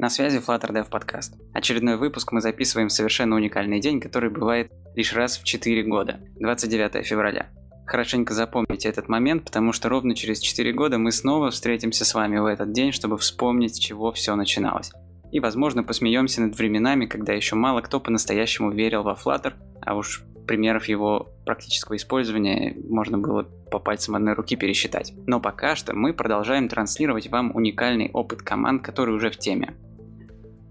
На связи Flutter Dev Podcast. Очередной выпуск мы записываем в совершенно уникальный день, который бывает лишь раз в 4 года, 29 февраля. Хорошенько запомните этот момент, потому что ровно через 4 года мы снова встретимся с вами в этот день, чтобы вспомнить, с чего все начиналось. И, возможно, посмеемся над временами, когда еще мало кто по-настоящему верил во Flutter, а уж примеров его практического использования можно было по пальцам одной руки пересчитать. Но пока что мы продолжаем транслировать вам уникальный опыт команд, который уже в теме.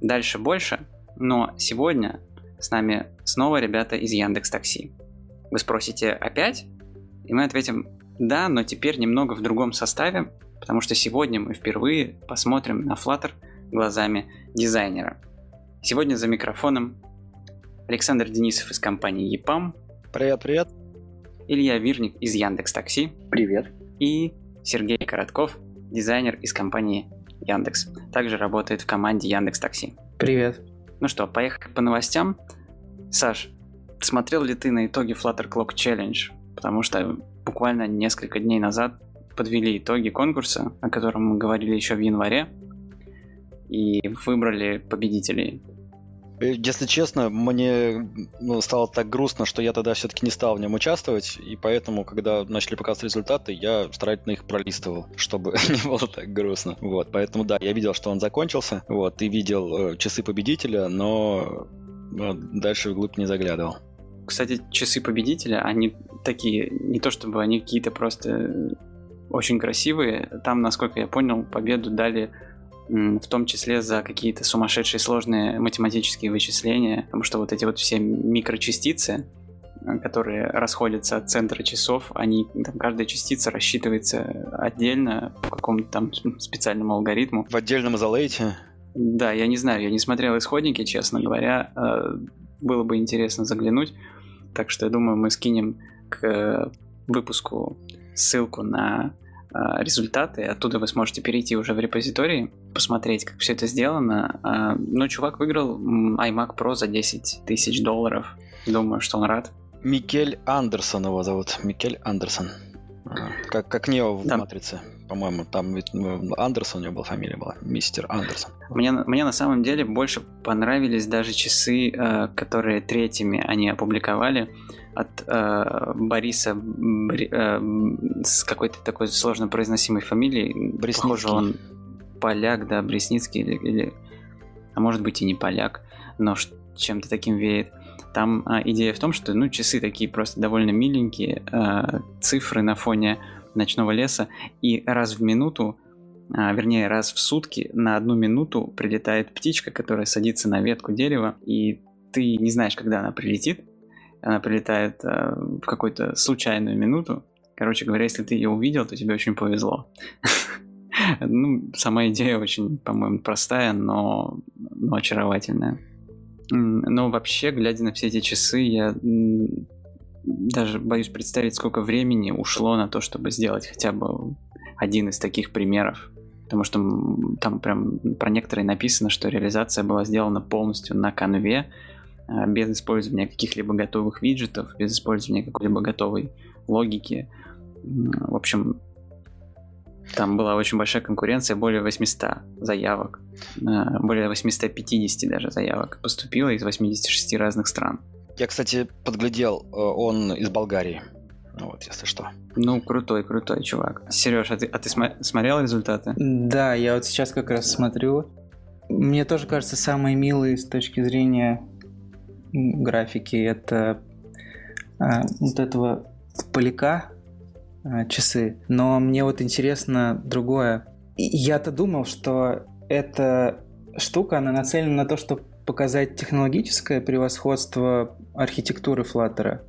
Дальше больше, но сегодня с нами снова ребята из Яндекс Такси. Вы спросите опять? И мы ответим да, но теперь немного в другом составе, потому что сегодня мы впервые посмотрим на Flutter глазами дизайнера. Сегодня за микрофоном Александр Денисов из компании EPAM. Привет, привет. Илья Вирник из Яндекс Такси. Привет. И Сергей Коротков, дизайнер из компании Яндекс. Также работает в команде Яндекс Такси. Привет. Ну что, поехали по новостям. Саш, смотрел ли ты на итоги Flutter Clock Challenge? Потому что буквально несколько дней назад подвели итоги конкурса, о котором мы говорили еще в январе, и выбрали победителей. Э, если честно, мне ну, стало так грустно, что я тогда все-таки не стал в нем участвовать, и поэтому, когда начали показывать результаты, я старательно их пролистывал, чтобы не было так грустно. Вот, поэтому да, я видел, что он закончился, вот, и видел э, часы победителя, но ну, дальше вглубь не заглядывал. Кстати, часы победителя, они такие, не то чтобы они какие-то просто очень красивые, там, насколько я понял, победу дали в том числе за какие-то сумасшедшие сложные математические вычисления, потому что вот эти вот все микрочастицы, э, которые расходятся от центра часов, они, там, каждая частица рассчитывается отдельно по какому-то там специальному алгоритму. В отдельном изолейте? Да, я не знаю, я не смотрел исходники, честно говоря. Э, было бы интересно заглянуть. Так что я думаю, мы скинем к выпуску ссылку на результаты, оттуда вы сможете перейти уже в репозиторий, посмотреть, как все это сделано. А, ну, чувак выиграл iMac Pro за 10 тысяч долларов. Думаю, что он рад. Микель Андерсон его зовут. Микель Андерсон. Как, как Нео в да. Матрице, по-моему. Там ведь ну, Андерсон у него была фамилия была. Мистер Андерсон. Мне, мне на самом деле больше понравились даже часы, э, которые третьими они опубликовали от э, Бориса Бри, э, с какой-то такой сложно произносимой фамилией. Похоже, он поляк, да, Бресницкий или, или... А может быть и не поляк, но чем-то таким веет. Там э, идея в том, что ну, часы такие просто довольно миленькие, э, цифры на фоне ночного леса, и раз в минуту, э, вернее раз в сутки на одну минуту прилетает птичка, которая садится на ветку дерева, и ты не знаешь, когда она прилетит, она прилетает э, в какую-то случайную минуту. Короче говоря, если ты ее увидел, то тебе очень повезло. ну, сама идея очень, по-моему, простая, но, но очаровательная. Но вообще, глядя на все эти часы, я даже боюсь представить, сколько времени ушло на то, чтобы сделать хотя бы один из таких примеров. Потому что там прям про некоторые написано, что реализация была сделана полностью на конве, без использования каких-либо готовых виджетов, без использования какой-либо готовой логики. В общем, там была очень большая конкуренция, более 800 заявок, а, более 850 даже заявок поступило из 86 разных стран. Я, кстати, подглядел, э, он из Болгарии. Вот, если что. Ну, крутой, крутой чувак. Сереж, а ты, а ты см- смотрел результаты? Да, я вот сейчас как раз смотрю. Мне тоже кажется, самые милые с точки зрения графики это а, вот этого поляка а, часы. Но мне вот интересно другое. Я-то думал, что эта штука, она нацелена на то, чтобы показать технологическое превосходство архитектуры Flutter.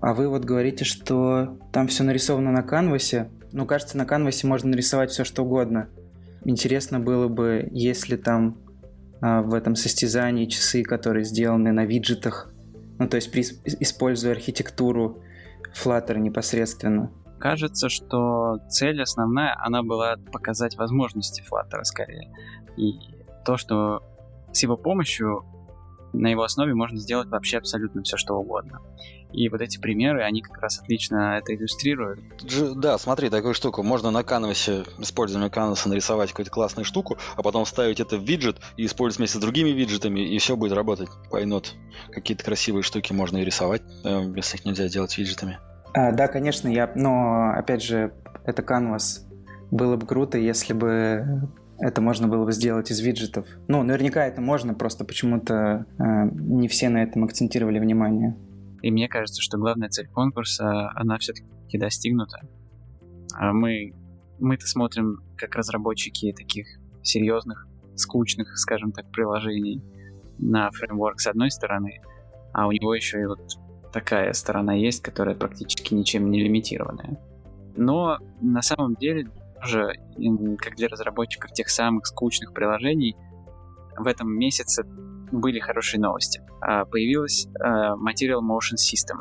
А вы вот говорите, что там все нарисовано на канвасе. Ну, кажется, на канвасе можно нарисовать все, что угодно. Интересно было бы, если там в этом состязании часы, которые сделаны на виджетах, ну то есть при, используя архитектуру Flutter непосредственно. Кажется, что цель основная, она была показать возможности Flutter скорее. И то, что с его помощью на его основе можно сделать вообще абсолютно все, что угодно. И вот эти примеры, они как раз отлично это иллюстрируют. Да, смотри, такую штуку. Можно на канвасе, используя канваса, нарисовать какую-то классную штуку, а потом вставить это в виджет и использовать вместе с другими виджетами, и все будет работать. Why Какие-то красивые штуки можно и рисовать, э, если их нельзя делать виджетами. А, да, конечно, я, но опять же, это канвас. Было бы круто, если бы это можно было бы сделать из виджетов. Ну, наверняка это можно, просто почему-то э, не все на этом акцентировали внимание. И мне кажется, что главная цель конкурса, она все-таки достигнута. А мы, мы-то смотрим как разработчики таких серьезных, скучных, скажем так, приложений на фреймворк с одной стороны, а у него еще и вот такая сторона есть, которая практически ничем не лимитированная. Но на самом деле тоже, как для разработчиков тех самых скучных приложений, в этом месяце были хорошие новости. А, появилась а, Material Motion System.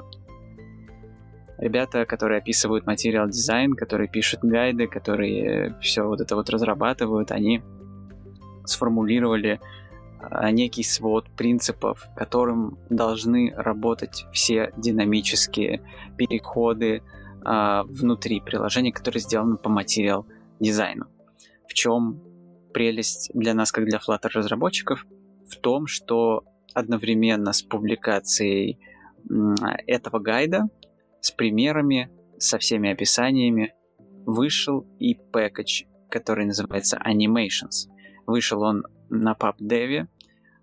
Ребята, которые описывают материал дизайн, которые пишут гайды, которые все вот это вот разрабатывают, они сформулировали а, некий свод принципов, которым должны работать все динамические переходы а, внутри приложения, которые сделаны по материал дизайну. В чем прелесть для нас, как для Flutter разработчиков? В том, что одновременно с публикацией этого гайда, с примерами, со всеми описаниями, вышел и пэкэдж, который называется Animations. Вышел он на PubDev.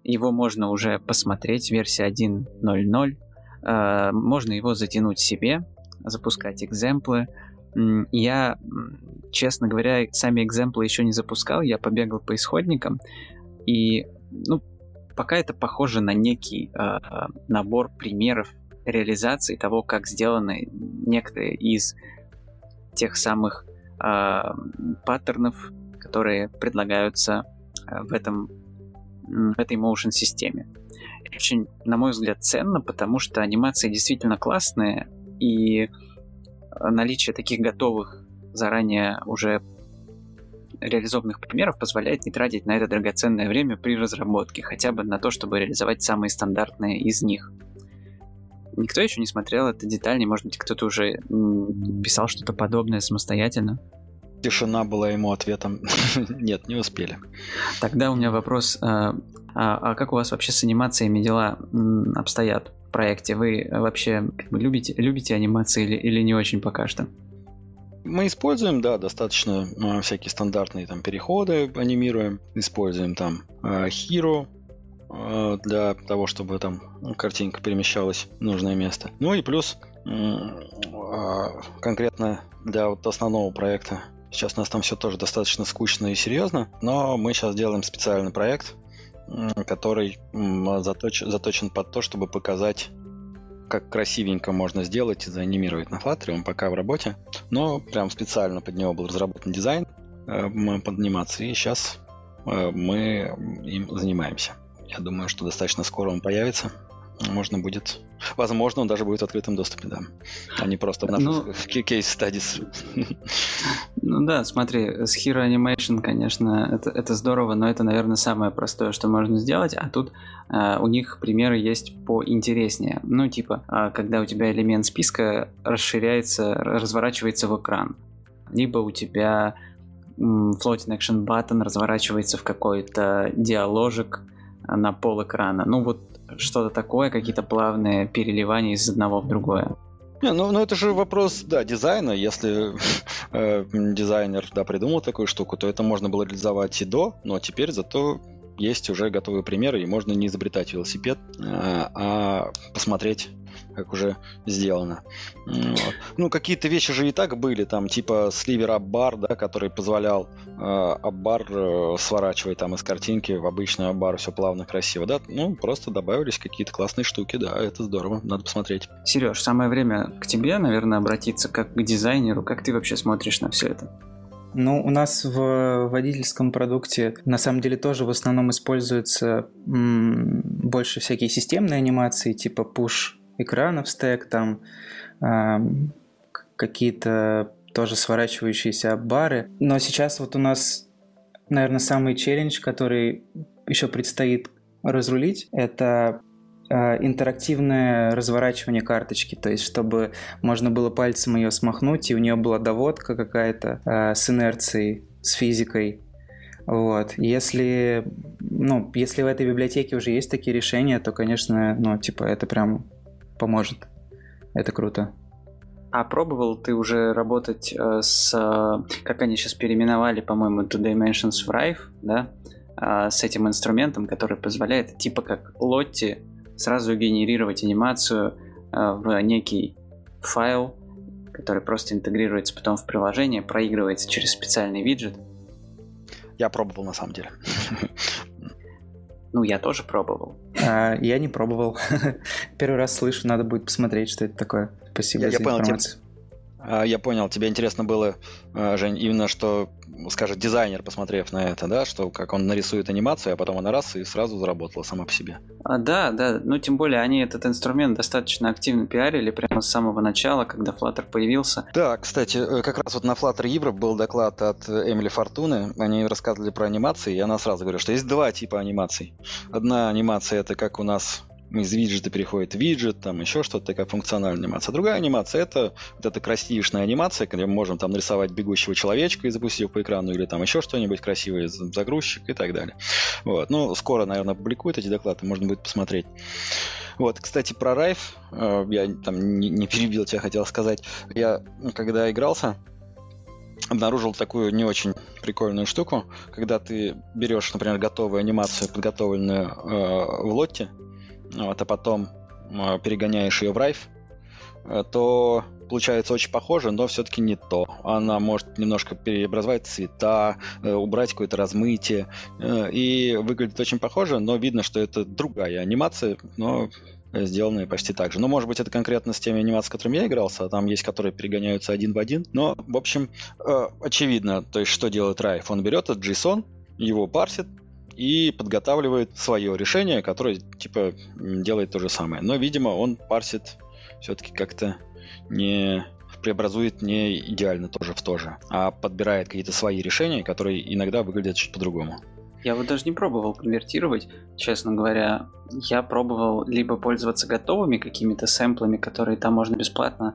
Его можно уже посмотреть, версия 1.0.0. Э, можно его затянуть себе, запускать экземплы. Я, честно говоря, сами экземплы еще не запускал, я побегал по исходникам, и, ну, пока это похоже на некий э, набор примеров реализации того, как сделаны некоторые из тех самых э, паттернов, которые предлагаются в этом в этой motion системе. Очень, на мой взгляд, ценно, потому что анимации действительно классные, и наличие таких готовых заранее уже реализованных примеров позволяет не тратить на это драгоценное время при разработке, хотя бы на то, чтобы реализовать самые стандартные из них. Никто еще не смотрел это детальнее, может быть, кто-то уже писал что-то подобное самостоятельно. Тишина была ему ответом. Нет, не успели. Тогда у меня вопрос. А, а, а как у вас вообще с анимациями дела обстоят проекте? Вы вообще как бы, любите, любите анимации или, или не очень пока что? Мы используем, да, достаточно ну, всякие стандартные там переходы анимируем. Используем там э, Hero э, для того, чтобы там картинка перемещалась в нужное место. Ну и плюс э, конкретно для вот основного проекта Сейчас у нас там все тоже достаточно скучно и серьезно, но мы сейчас делаем специальный проект, который заточен, заточен под то, чтобы показать, как красивенько можно сделать и заанимировать на Flutter. Он пока в работе, но прям специально под него был разработан дизайн э, под анимацией, и сейчас э, мы им занимаемся. Я думаю, что достаточно скоро он появится можно будет... Возможно, он даже будет в открытом доступе, да. А не просто в наших ну, кейс стадис. Ну да, смотри, с Hero Animation, конечно, это, это здорово, но это, наверное, самое простое, что можно сделать. А тут э, у них примеры есть поинтереснее. Ну, типа, э, когда у тебя элемент списка расширяется, разворачивается в экран. Либо у тебя floating action button разворачивается в какой-то диаложик на пол экрана. Ну вот что-то такое, какие-то плавные переливания из одного в другое. Не, ну, ну это же вопрос, да, дизайна. Если э, дизайнер, да, придумал такую штуку, то это можно было реализовать и до, но теперь зато есть уже готовые примеры, и можно не изобретать велосипед, э, а посмотреть как уже сделано. Вот. Ну, какие-то вещи же и так были, там, типа сливер аббар, да, который позволял э, аббар э, сворачивать там из картинки в обычный аббар, все плавно, красиво, да. Ну, просто добавились какие-то классные штуки, да, это здорово, надо посмотреть. Сереж, самое время к тебе, наверное, обратиться как к дизайнеру. Как ты вообще смотришь на все это? Ну, у нас в водительском продукте на самом деле тоже в основном используются м- больше всякие системные анимации, типа push экранов стек, там э, какие-то тоже сворачивающиеся бары. Но сейчас вот у нас, наверное, самый челлендж, который еще предстоит разрулить, это э, интерактивное разворачивание карточки, то есть чтобы можно было пальцем ее смахнуть, и у нее была доводка какая-то э, с инерцией, с физикой. Вот. Если, ну, если в этой библиотеке уже есть такие решения, то, конечно, ну, типа, это прям поможет. Это круто. А пробовал ты уже работать э, с, как они сейчас переименовали, по-моему, Two Dimensions в Rive, да? Э, с этим инструментом, который позволяет, типа как Лотти, сразу генерировать анимацию э, в некий файл, который просто интегрируется потом в приложение, проигрывается через специальный виджет. Я пробовал на самом деле. Ну, я тоже пробовал. А, я не пробовал. Первый раз слышу, надо будет посмотреть, что это такое. Спасибо я, за я информацию. Понял, я понял, тебе интересно было, а, Жень, именно что скажет дизайнер, посмотрев на это, да, что как он нарисует анимацию, а потом она раз и сразу заработала сама по себе. А, да, да, ну тем более они этот инструмент достаточно активно пиарили прямо с самого начала, когда Flutter появился. Да, кстати, э, как раз вот на Flutter Europe был доклад от Эмили Фортуны, они рассказывали про анимации, и она сразу говорила, что есть два типа анимаций. Одна анимация это как у нас из виджета переходит в виджет, там еще что-то, такая функциональная анимация. Другая анимация это вот эта красивишная анимация, где мы можем там нарисовать бегущего человечка и запустить его по экрану, или там еще что-нибудь красивое, загрузчик и так далее. Вот. Ну, скоро, наверное, публикуют эти доклады, можно будет посмотреть. Вот, кстати, про Райф, э, я там не, не перебил тебя, хотел сказать. Я, когда игрался, обнаружил такую не очень прикольную штуку, когда ты берешь, например, готовую анимацию, подготовленную э, в лотте, вот, а потом э, перегоняешь ее в Райф, э, то получается очень похоже, но все-таки не то. Она может немножко преобразовать цвета, э, убрать какое-то размытие, и выглядит очень похоже, но видно, что это другая анимация, но сделанные почти так же. Ну, может быть, это конкретно с теми анимациями, с которыми я игрался, а там есть, которые перегоняются один в один. Но, в общем, очевидно, то есть, что делает Райф? Он берет этот JSON, его парсит, и подготавливает свое решение, которое типа делает то же самое. Но, видимо, он парсит все-таки как-то не преобразует не идеально тоже в то же, а подбирает какие-то свои решения, которые иногда выглядят чуть по-другому. Я вот даже не пробовал конвертировать, честно говоря. Я пробовал либо пользоваться готовыми какими-то сэмплами, которые там можно бесплатно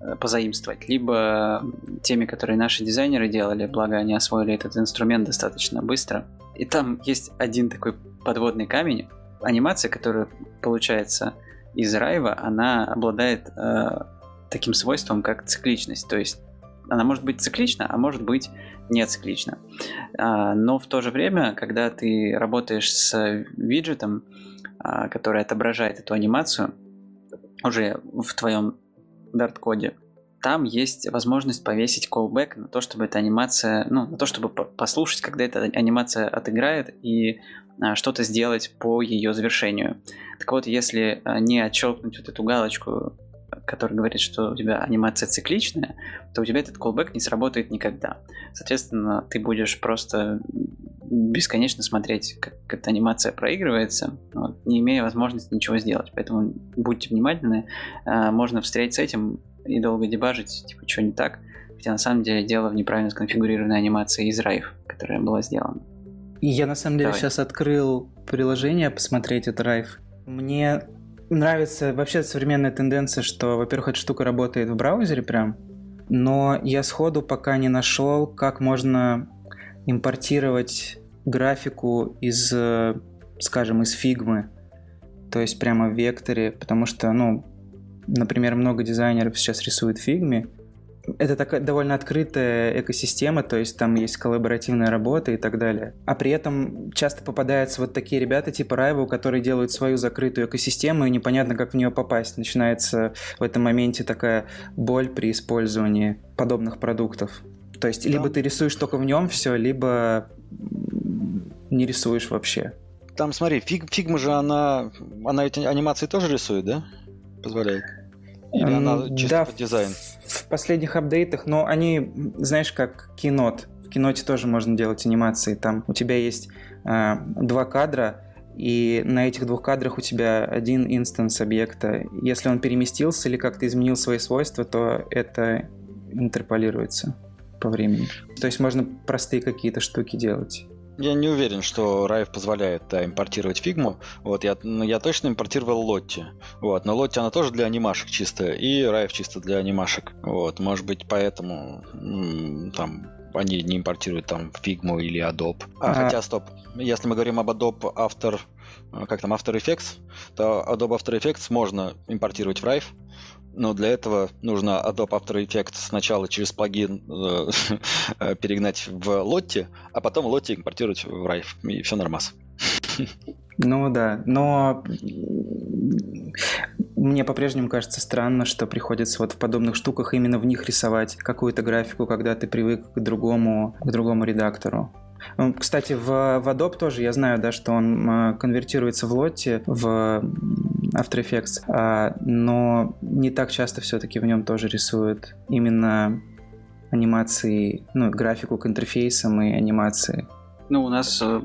э, позаимствовать, либо теми, которые наши дизайнеры делали, благо они освоили этот инструмент достаточно быстро. И там есть один такой подводный камень. Анимация, которая получается из Райва, она обладает э, таким свойством, как цикличность. То есть она может быть циклична, а может быть не циклична. А, но в то же время, когда ты работаешь с виджетом, а, который отображает эту анимацию уже в твоем Dart-коде, там есть возможность повесить callback на то, чтобы эта анимация, ну, на то, чтобы послушать, когда эта анимация отыграет и а, что-то сделать по ее завершению. Так вот, если а, не отщелкнуть вот эту галочку, которая говорит, что у тебя анимация цикличная, то у тебя этот callback не сработает никогда. Соответственно, ты будешь просто бесконечно смотреть, как эта анимация проигрывается, вот, не имея возможности ничего сделать. Поэтому будьте внимательны, а, можно встретить с этим и долго дебажить, типа, что не так, хотя на самом деле дело в неправильно сконфигурированной анимации из Райв, которая была сделана. Я на самом деле Давай. сейчас открыл приложение посмотреть это Райв. Мне нравится вообще современная тенденция, что, во-первых, эта штука работает в браузере прям, но я сходу пока не нашел, как можно импортировать графику из, скажем, из фигмы, то есть прямо в векторе, потому что, ну, Например, много дизайнеров сейчас рисуют в Figma. Это такая довольно открытая экосистема, то есть там есть коллаборативная работа и так далее. А при этом часто попадаются вот такие ребята типа Rival, которые делают свою закрытую экосистему, и непонятно, как в нее попасть. Начинается в этом моменте такая боль при использовании подобных продуктов. То есть да. либо ты рисуешь только в нем все, либо не рисуешь вообще. Там, смотри, Fig, Figma же, она, она эти анимации тоже рисует, да? Позволяет. Или она чисто да, под дизайн? В, последних апдейтах, но они, знаешь, как Keynote. В Keynote тоже можно делать анимации. Там у тебя есть э, два кадра, и на этих двух кадрах у тебя один инстанс объекта. Если он переместился или как-то изменил свои свойства, то это интерполируется по времени. То есть можно простые какие-то штуки делать. Я не уверен, что Rive позволяет да, импортировать фигму. Вот, я, ну, я точно импортировал Лотти. Вот, но Лотти она тоже для анимашек чисто, и Rive чисто для анимашек. Вот, может быть, поэтому там они не импортируют там Figma или Adobe. А, а, хотя, стоп, если мы говорим об Adobe After, как там, After Effects, то Adobe After Effects можно импортировать в Rive, но для этого нужно Adobe After Effects сначала через плагин э, перегнать в Lottie, а потом Lottie импортировать в Rive, и все нормас. Ну да, но мне по-прежнему кажется странно, что приходится вот в подобных штуках именно в них рисовать какую-то графику, когда ты привык к другому, к другому редактору. Кстати, в, в Adobe тоже я знаю, да, что он а, конвертируется в Lottie, в After Effects, а, но не так часто все-таки в нем тоже рисуют именно анимации, ну, графику к интерфейсам и анимации. Ну, у нас э,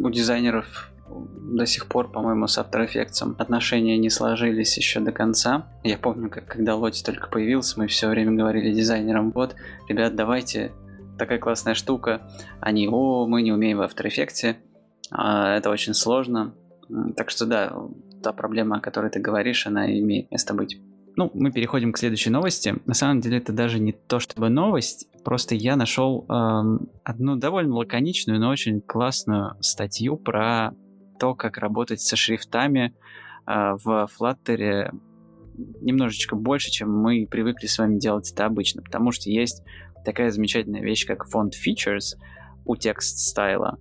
у дизайнеров до сих пор, по-моему, с After Effects отношения не сложились еще до конца. Я помню, как когда Лоти только появился, мы все время говорили дизайнерам, вот, ребят, давайте такая классная штука. Они, о, мы не умеем в After Effects, а, это очень сложно. Так что да, та проблема, о которой ты говоришь, она имеет место быть. Ну, мы переходим к следующей новости. На самом деле это даже не то чтобы новость, просто я нашел эм, одну довольно лаконичную, но очень классную статью про то, как работать со шрифтами э, в Flutter немножечко больше, чем мы привыкли с вами делать это обычно, потому что есть такая замечательная вещь, как font features у текст стайла.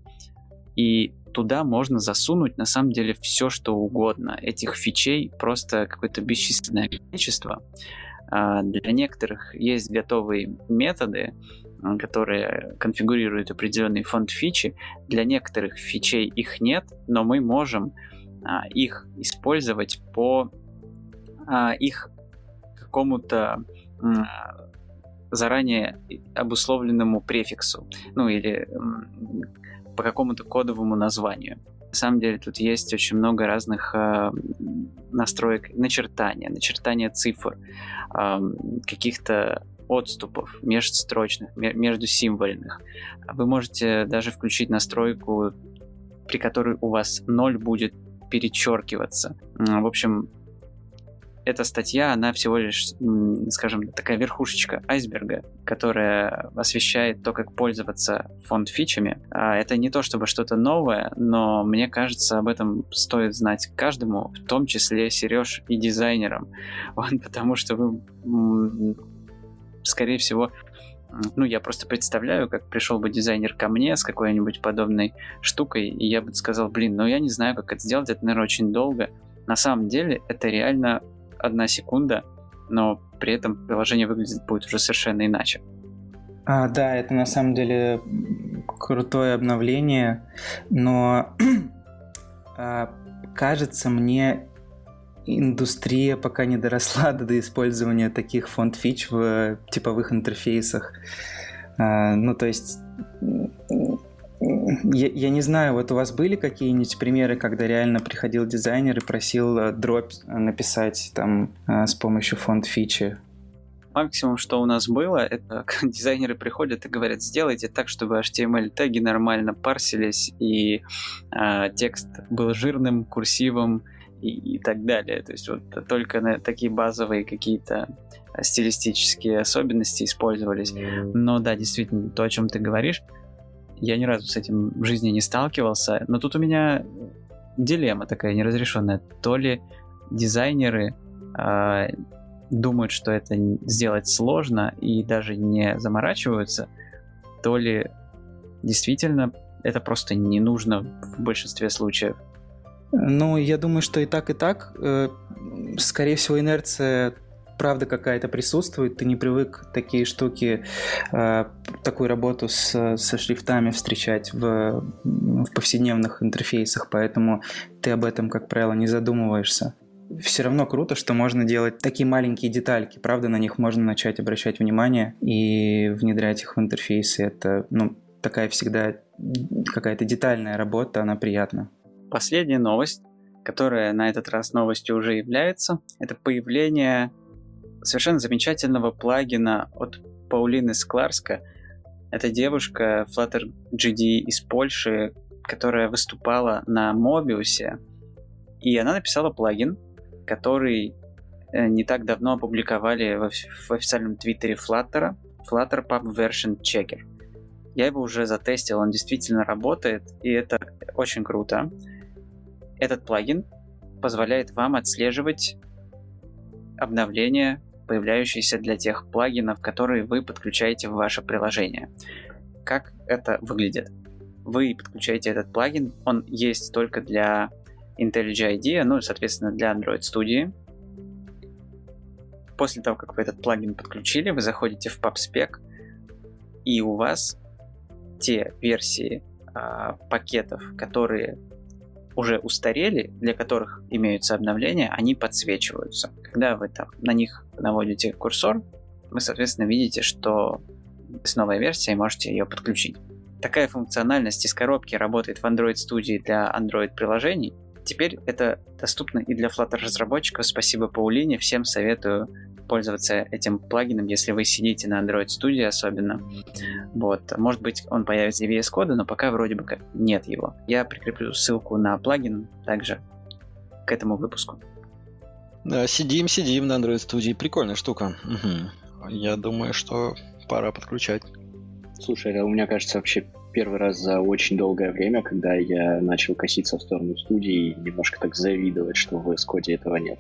И туда можно засунуть на самом деле все, что угодно. Этих фичей просто какое-то бесчисленное количество. А, для некоторых есть готовые методы, которые конфигурируют определенные фонд фичи. Для некоторых фичей их нет, но мы можем а, их использовать по а, их какому-то заранее обусловленному префиксу, ну или по какому-то кодовому названию. На самом деле тут есть очень много разных э, настроек начертания, начертания цифр, э, каких-то отступов межстрочных, между символьных. Вы можете даже включить настройку, при которой у вас ноль будет перечеркиваться. В общем, эта статья, она всего лишь, скажем, такая верхушечка айсберга, которая освещает то, как пользоваться фонд-фичами. А, это не то чтобы что-то новое, но мне кажется, об этом стоит знать каждому, в том числе Сереж и дизайнерам, потому что вы, скорее всего, ну, я просто представляю, как пришел бы дизайнер ко мне с какой-нибудь подобной штукой, и я бы сказал, блин, ну я не знаю, как это сделать, это, наверное, очень долго. На самом деле, это реально одна секунда, но при этом приложение выглядит будет уже совершенно иначе. А, да, это на самом деле крутое обновление, но а, кажется мне индустрия пока не доросла до использования таких фонд-фич в типовых интерфейсах. А, ну, то есть я, я не знаю, вот у вас были какие-нибудь примеры, когда реально приходил дизайнер и просил э, дробь написать там э, с помощью фонд фичи? Максимум, что у нас было, это дизайнеры приходят и говорят, сделайте так, чтобы HTML-теги нормально парсились, и э, текст был жирным, курсивом и, и так далее. То есть вот только на такие базовые какие-то стилистические особенности использовались. Но да, действительно, то, о чем ты говоришь, я ни разу с этим в жизни не сталкивался, но тут у меня дилемма такая неразрешенная. То ли дизайнеры э, думают, что это сделать сложно и даже не заморачиваются, то ли действительно это просто не нужно в большинстве случаев. Ну, я думаю, что и так, и так. Э, скорее всего, инерция правда какая-то присутствует, ты не привык такие штуки, э, такую работу с, со шрифтами встречать в, в повседневных интерфейсах, поэтому ты об этом, как правило, не задумываешься. Все равно круто, что можно делать такие маленькие детальки, правда, на них можно начать обращать внимание и внедрять их в интерфейсы. Это, ну, такая всегда какая-то детальная работа, она приятна. Последняя новость, которая на этот раз новостью уже является, это появление совершенно замечательного плагина от Паулины Скларска Это девушка Flutter GD из Польши, которая выступала на Mobius, и она написала плагин, который э, не так давно опубликовали в, в официальном твиттере Flutter, Flutter Pub Version Checker. Я его уже затестил, он действительно работает, и это очень круто. Этот плагин позволяет вам отслеживать обновления, появляющиеся для тех плагинов, которые вы подключаете в ваше приложение. Как это выглядит? Вы подключаете этот плагин, он есть только для IntelliJ IDEA, ну, соответственно, для Android Studio. После того, как вы этот плагин подключили, вы заходите в PubSpec, и у вас те версии э, пакетов, которые уже устарели, для которых имеются обновления, они подсвечиваются. Когда вы там на них наводите курсор, вы, соответственно, видите, что с новой версией можете ее подключить. Такая функциональность из коробки работает в Android Studio для Android приложений. Теперь это доступно и для Flutter разработчиков. Спасибо Паулине. Всем советую пользоваться этим плагином, если вы сидите на Android Studio особенно. Вот. Может быть, он появится в VS Code, но пока вроде бы как нет его. Я прикреплю ссылку на плагин также к этому выпуску. Да, сидим, сидим на Android Studio. Прикольная штука. Угу. Я думаю, что пора подключать. Слушай, это у меня кажется вообще первый раз за очень долгое время, когда я начал коситься в сторону студии и немножко так завидовать, что в VS Code этого нет.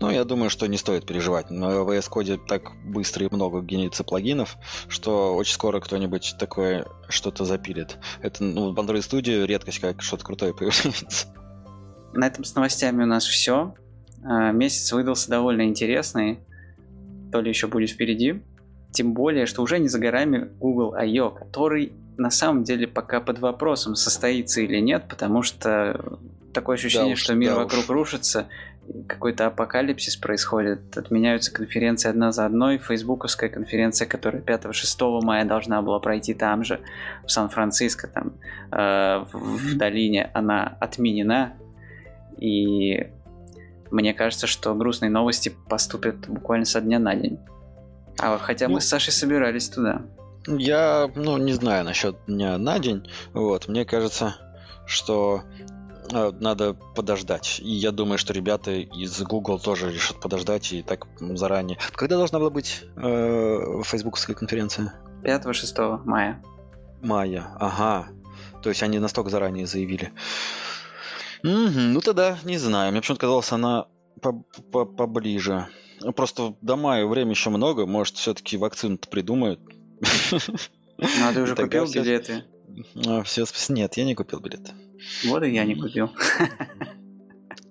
Ну, я думаю, что не стоит переживать. На VS Code так быстро и много генерится плагинов, что очень скоро кто-нибудь такое что-то запилит. Это, ну, в Android Studio редкость, как что-то крутое появляется. На этом с новостями у нас все. А, месяц выдался довольно интересный. То ли еще будет впереди. Тем более, что уже не за горами Google I.O., который на самом деле пока под вопросом, состоится или нет, потому что такое ощущение, да уж, что мир да вокруг уж. рушится, какой-то апокалипсис происходит, отменяются конференции одна за одной, фейсбуковская конференция, которая 5-6 мая должна была пройти там же, в Сан-Франциско, там, э, в, в долине, она отменена, и мне кажется, что грустные новости поступят буквально со дня на день. А хотя ну, мы с Сашей собирались туда. Я, ну, не знаю насчет дня на день. Вот, мне кажется, что надо подождать. И я думаю, что ребята из Google тоже решат подождать и так заранее. Когда должна была быть э, фейсбуковская конференция? 5-6 мая. Мая, ага. То есть они настолько заранее заявили. Угу, ну тогда не знаю. Мне почему-то казалось, она поближе. Просто до мая время еще много. Может, все-таки вакцину-то придумают. Ну, а ты уже купил билеты? А, все, нет, я не купил билеты. Вот и я не купил.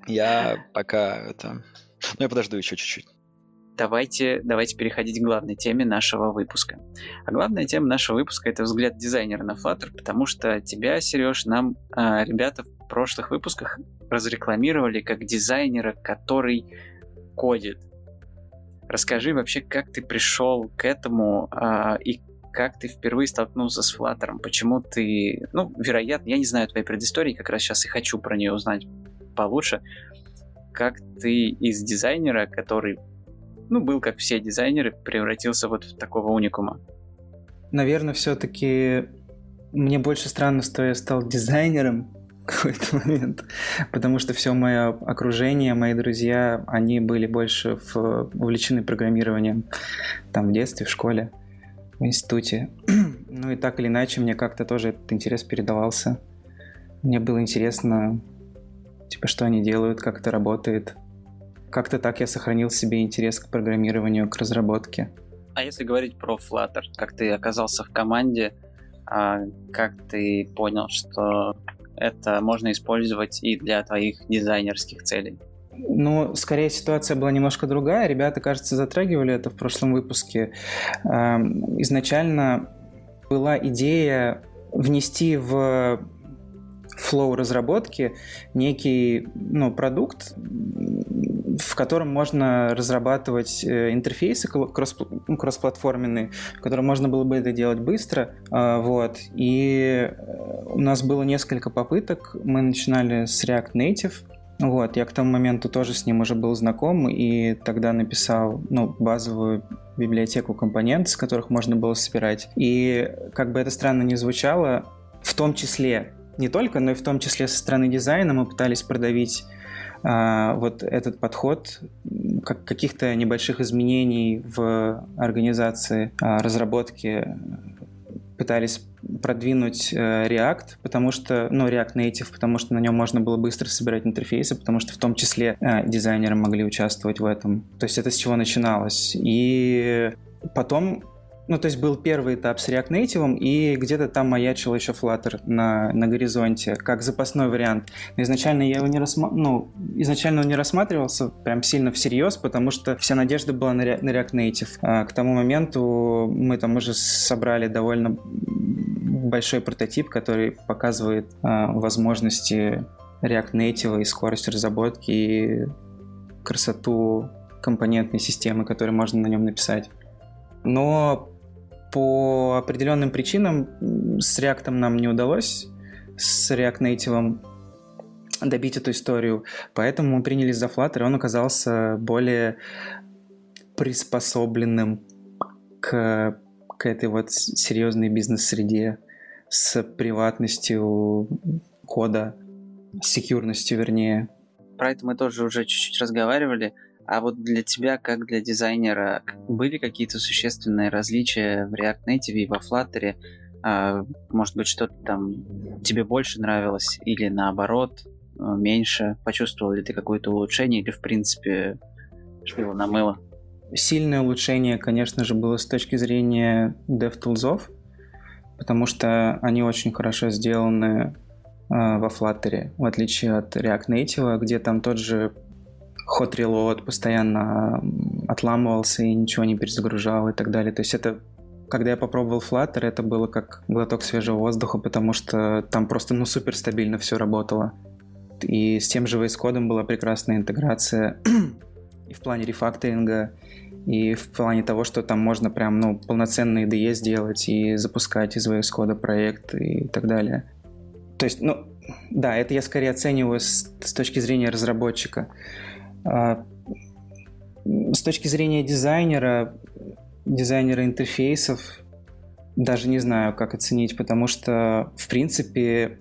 Я пока это... Ну, я подожду еще чуть-чуть. Давайте, давайте переходить к главной теме нашего выпуска. А главная тема нашего выпуска это взгляд дизайнера на Flutter, потому что тебя, Сереж, нам э, ребята в прошлых выпусках разрекламировали как дизайнера, который кодит. Расскажи вообще, как ты пришел к этому э, и как ты впервые столкнулся с Flutter? Почему ты... Ну, вероятно, я не знаю твоей предыстории, как раз сейчас и хочу про нее узнать получше. Как ты из дизайнера, который, ну, был как все дизайнеры, превратился вот в такого уникума? Наверное, все-таки мне больше странно, что я стал дизайнером в какой-то момент, потому что все мое окружение, мои друзья, они были больше в, увлечены программированием там в детстве, в школе в институте. ну и так или иначе мне как-то тоже этот интерес передавался. Мне было интересно, типа, что они делают, как это работает. Как-то так я сохранил себе интерес к программированию, к разработке. А если говорить про Flutter, как ты оказался в команде, а как ты понял, что это можно использовать и для твоих дизайнерских целей? Ну, скорее ситуация была немножко другая. Ребята, кажется, затрагивали это в прошлом выпуске. Эм, изначально была идея внести в флоу разработки некий ну, продукт, в котором можно разрабатывать э, интерфейсы ну, кроссплатформенные, в котором можно было бы это делать быстро. Э, вот. И э, у нас было несколько попыток. Мы начинали с React Native, Вот, я к тому моменту тоже с ним уже был знаком, и тогда написал, ну, базовую библиотеку компонент, с которых можно было собирать. И как бы это странно не звучало, в том числе, не только, но и в том числе со стороны дизайна мы пытались продавить а, вот этот подход как каких-то небольших изменений в организации а, разработки пытались продвинуть э, React, потому что, ну, React Native, потому что на нем можно было быстро собирать интерфейсы, потому что в том числе э, дизайнеры могли участвовать в этом. То есть это с чего начиналось. И потом ну, то есть был первый этап с React Native, и где-то там маячил еще Flutter на, на горизонте, как запасной вариант. Но изначально я его не рассма... ну, изначально он не рассматривался прям сильно всерьез, потому что вся надежда была на React Native. А к тому моменту мы там уже собрали довольно большой прототип, который показывает а, возможности React Native и скорость разработки, и красоту компонентной системы, которую можно на нем написать. Но по определенным причинам с React нам не удалось, с React Native добить эту историю, поэтому мы принялись за Flutter, и он оказался более приспособленным к, к этой вот серьезной бизнес-среде с приватностью кода, с секьюрностью, вернее. Про это мы тоже уже чуть-чуть разговаривали. А вот для тебя, как для дизайнера, были какие-то существенные различия в React Native и во Flutter? А, может быть, что-то там тебе больше нравилось или наоборот, э, меньше? Почувствовал ли ты какое-то улучшение или, в принципе, швило на мыло? Сильное улучшение, конечно же, было с точки зрения DevTools, потому что они очень хорошо сделаны э, во Flutter, в отличие от React Native, где там тот же ход reload постоянно отламывался и ничего не перезагружал и так далее. То есть это когда я попробовал Flutter, это было как глоток свежего воздуха, потому что там просто ну супер стабильно все работало. И с тем же VS Code была прекрасная интеграция и в плане рефакторинга, и в плане того, что там можно прям ну, полноценный IDE сделать и запускать из VS Code проект и так далее. То есть, ну, да, это я скорее оцениваю с, с точки зрения разработчика. А, с точки зрения дизайнера, дизайнера интерфейсов, даже не знаю, как оценить, потому что, в принципе,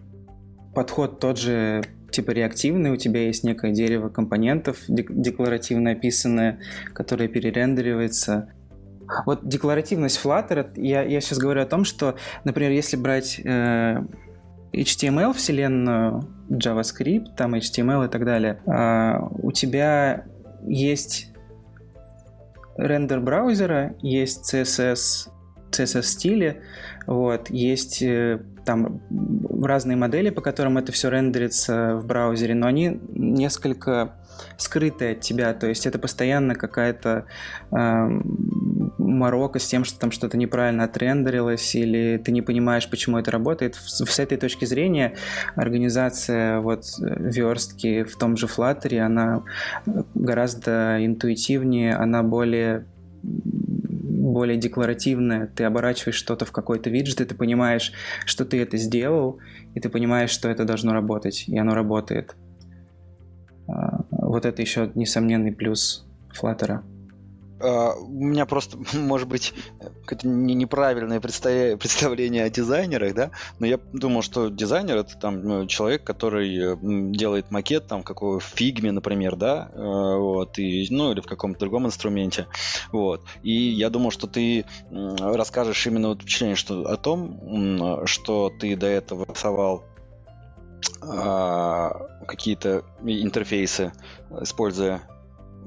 подход тот же типа реактивный, у тебя есть некое дерево компонентов, декларативно описанное, которое перерендеривается. Вот декларативность Flutter, я, я сейчас говорю о том, что, например, если брать э, HTML вселенную, JavaScript, там HTML и так далее, а, у тебя есть рендер браузера, есть CSS, CSS стили, вот, есть э, там разные модели, по которым это все рендерится в браузере, но они несколько скрытые от тебя, то есть это постоянно какая-то э, морока с тем, что там что-то неправильно отрендерилось, или ты не понимаешь, почему это работает. С, этой точки зрения организация вот верстки в том же Flutter, она гораздо интуитивнее, она более более декларативное, ты оборачиваешь что-то в какой-то виджет, и ты понимаешь, что ты это сделал, и ты понимаешь, что это должно работать, и оно работает. А, вот это еще несомненный плюс Flutter. Uh, у меня просто, может быть, какое-то неправильное представление о дизайнерах, да, но я думал, что дизайнер это там ну, человек, который делает макет там какого в фигме, например, да, uh, вот, и, ну или в каком-то другом инструменте, вот. И я думал, что ты расскажешь именно вот впечатление что, о том, что ты до этого рисовал uh, какие-то интерфейсы, используя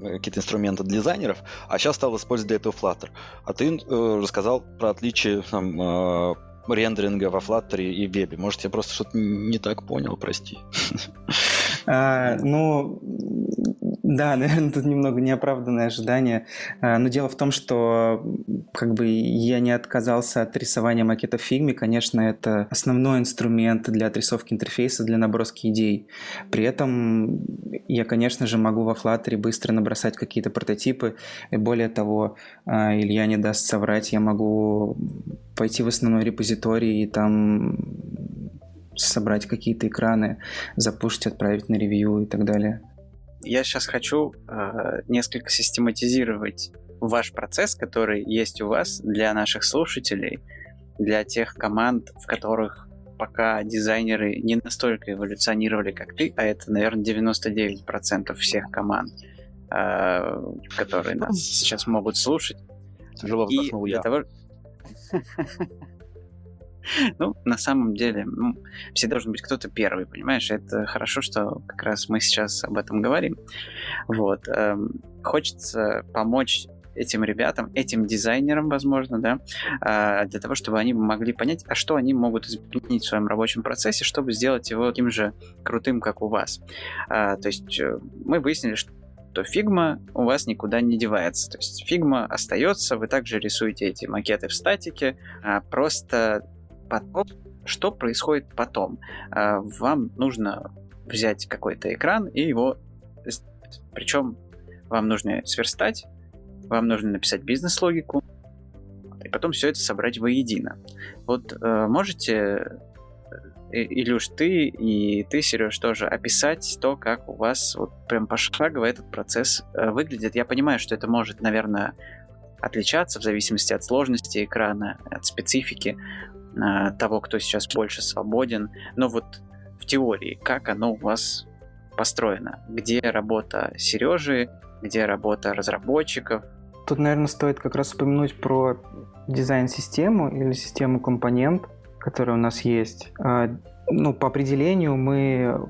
какие-то инструменты дизайнеров, а сейчас стал использовать для этого Flutter. А ты э, рассказал про отличие там, э, рендеринга во Flutter и вебе. Может, я просто что-то не так понял, прости. А, ну, да, наверное, тут немного неоправданное ожидание. А, но дело в том, что как бы я не отказался от рисования макета в фигме. Конечно, это основной инструмент для отрисовки интерфейса, для наброски идей. При этом я, конечно же, могу во Flutter быстро набросать какие-то прототипы. И более того, а, Илья не даст соврать, я могу пойти в основной репозиторий и там собрать какие-то экраны, запушить, отправить на ревью и так далее. Я сейчас хочу э, несколько систематизировать ваш процесс, который есть у вас для наших слушателей, для тех команд, в которых пока дизайнеры не настолько эволюционировали, как ты, а это, наверное, 99% всех команд, э, которые нас сейчас могут слушать. Тяжело вздохнул я. того... Ну, на самом деле, ну, все должен быть кто-то первый, понимаешь? Это хорошо, что как раз мы сейчас об этом говорим. Вот. эм, Хочется помочь этим ребятам, этим дизайнерам, возможно, да, а, для того, чтобы они могли понять, а что они могут изменить в своем рабочем процессе, чтобы сделать его таким же крутым, как у вас. А, То есть э, мы выяснили, что то Figma у вас никуда не девается. То есть Figma остается, вы также рисуете эти макеты в статике, а просто потом, что происходит потом? А, Вам нужно взять какой-то экран и его... Причем вам нужно сверстать, вам нужно написать бизнес-логику, и потом все это собрать воедино. Вот э, можете, э, Илюш, ты и ты, Сереж, тоже описать то, как у вас вот прям пошагово этот процесс э, выглядит. Я понимаю, что это может, наверное, отличаться в зависимости от сложности экрана, от специфики э, того, кто сейчас больше свободен. Но вот в теории, как оно у вас построено? Где работа Сережи, где работа разработчиков? Тут, наверное, стоит как раз упомянуть про дизайн-систему или систему компонент, которая у нас есть. Ну, по определению мы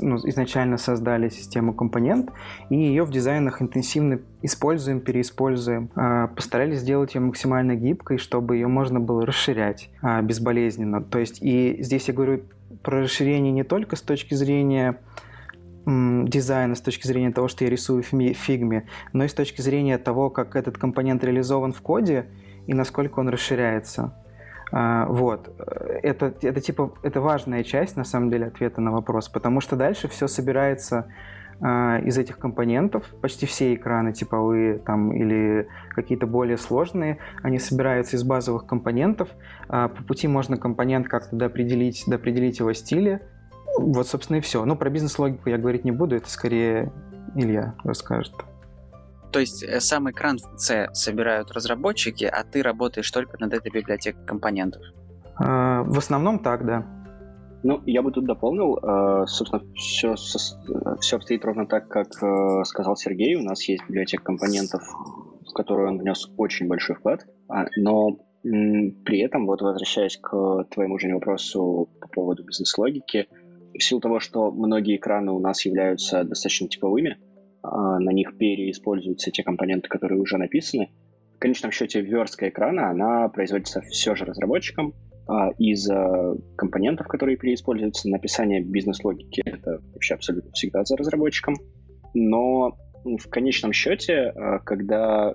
ну, изначально создали систему компонент, и ее в дизайнах интенсивно используем, переиспользуем. А, Постарались сделать ее максимально гибкой, чтобы ее можно было расширять а, безболезненно. То есть, и здесь я говорю про расширение не только с точки зрения дизайна, с точки зрения того, что я рисую в фигме, но и с точки зрения того, как этот компонент реализован в коде и насколько он расширяется. А, Вот. Это, это типа это важная часть, на самом деле, ответа на вопрос, потому что дальше все собирается а, из этих компонентов, почти все экраны типовые там или какие-то более сложные, они собираются из базовых компонентов. А, По пути можно компонент как-то доопределить, доопределить его стили. Вот, собственно, и все. Ну, про бизнес-логику я говорить не буду, это скорее Илья расскажет. То есть э, сам экран в C собирают разработчики, а ты работаешь только над этой библиотекой компонентов. А, В основном так, да. Ну, я бы тут дополнил, э, собственно, все, все обстоит ровно так, как э, сказал Сергей. У нас есть библиотека компонентов, в которую он внес очень большой вклад, А, но при этом, вот возвращаясь к твоему же вопросу по поводу бизнес-логики, в силу того, что многие экраны у нас являются достаточно типовыми, а, на них переиспользуются те компоненты, которые уже написаны, в конечном счете верстка экрана, она производится все же разработчиком, а, из а, компонентов, которые переиспользуются. Написание бизнес-логики — это вообще абсолютно всегда за разработчиком. Но в конечном счете, а, когда,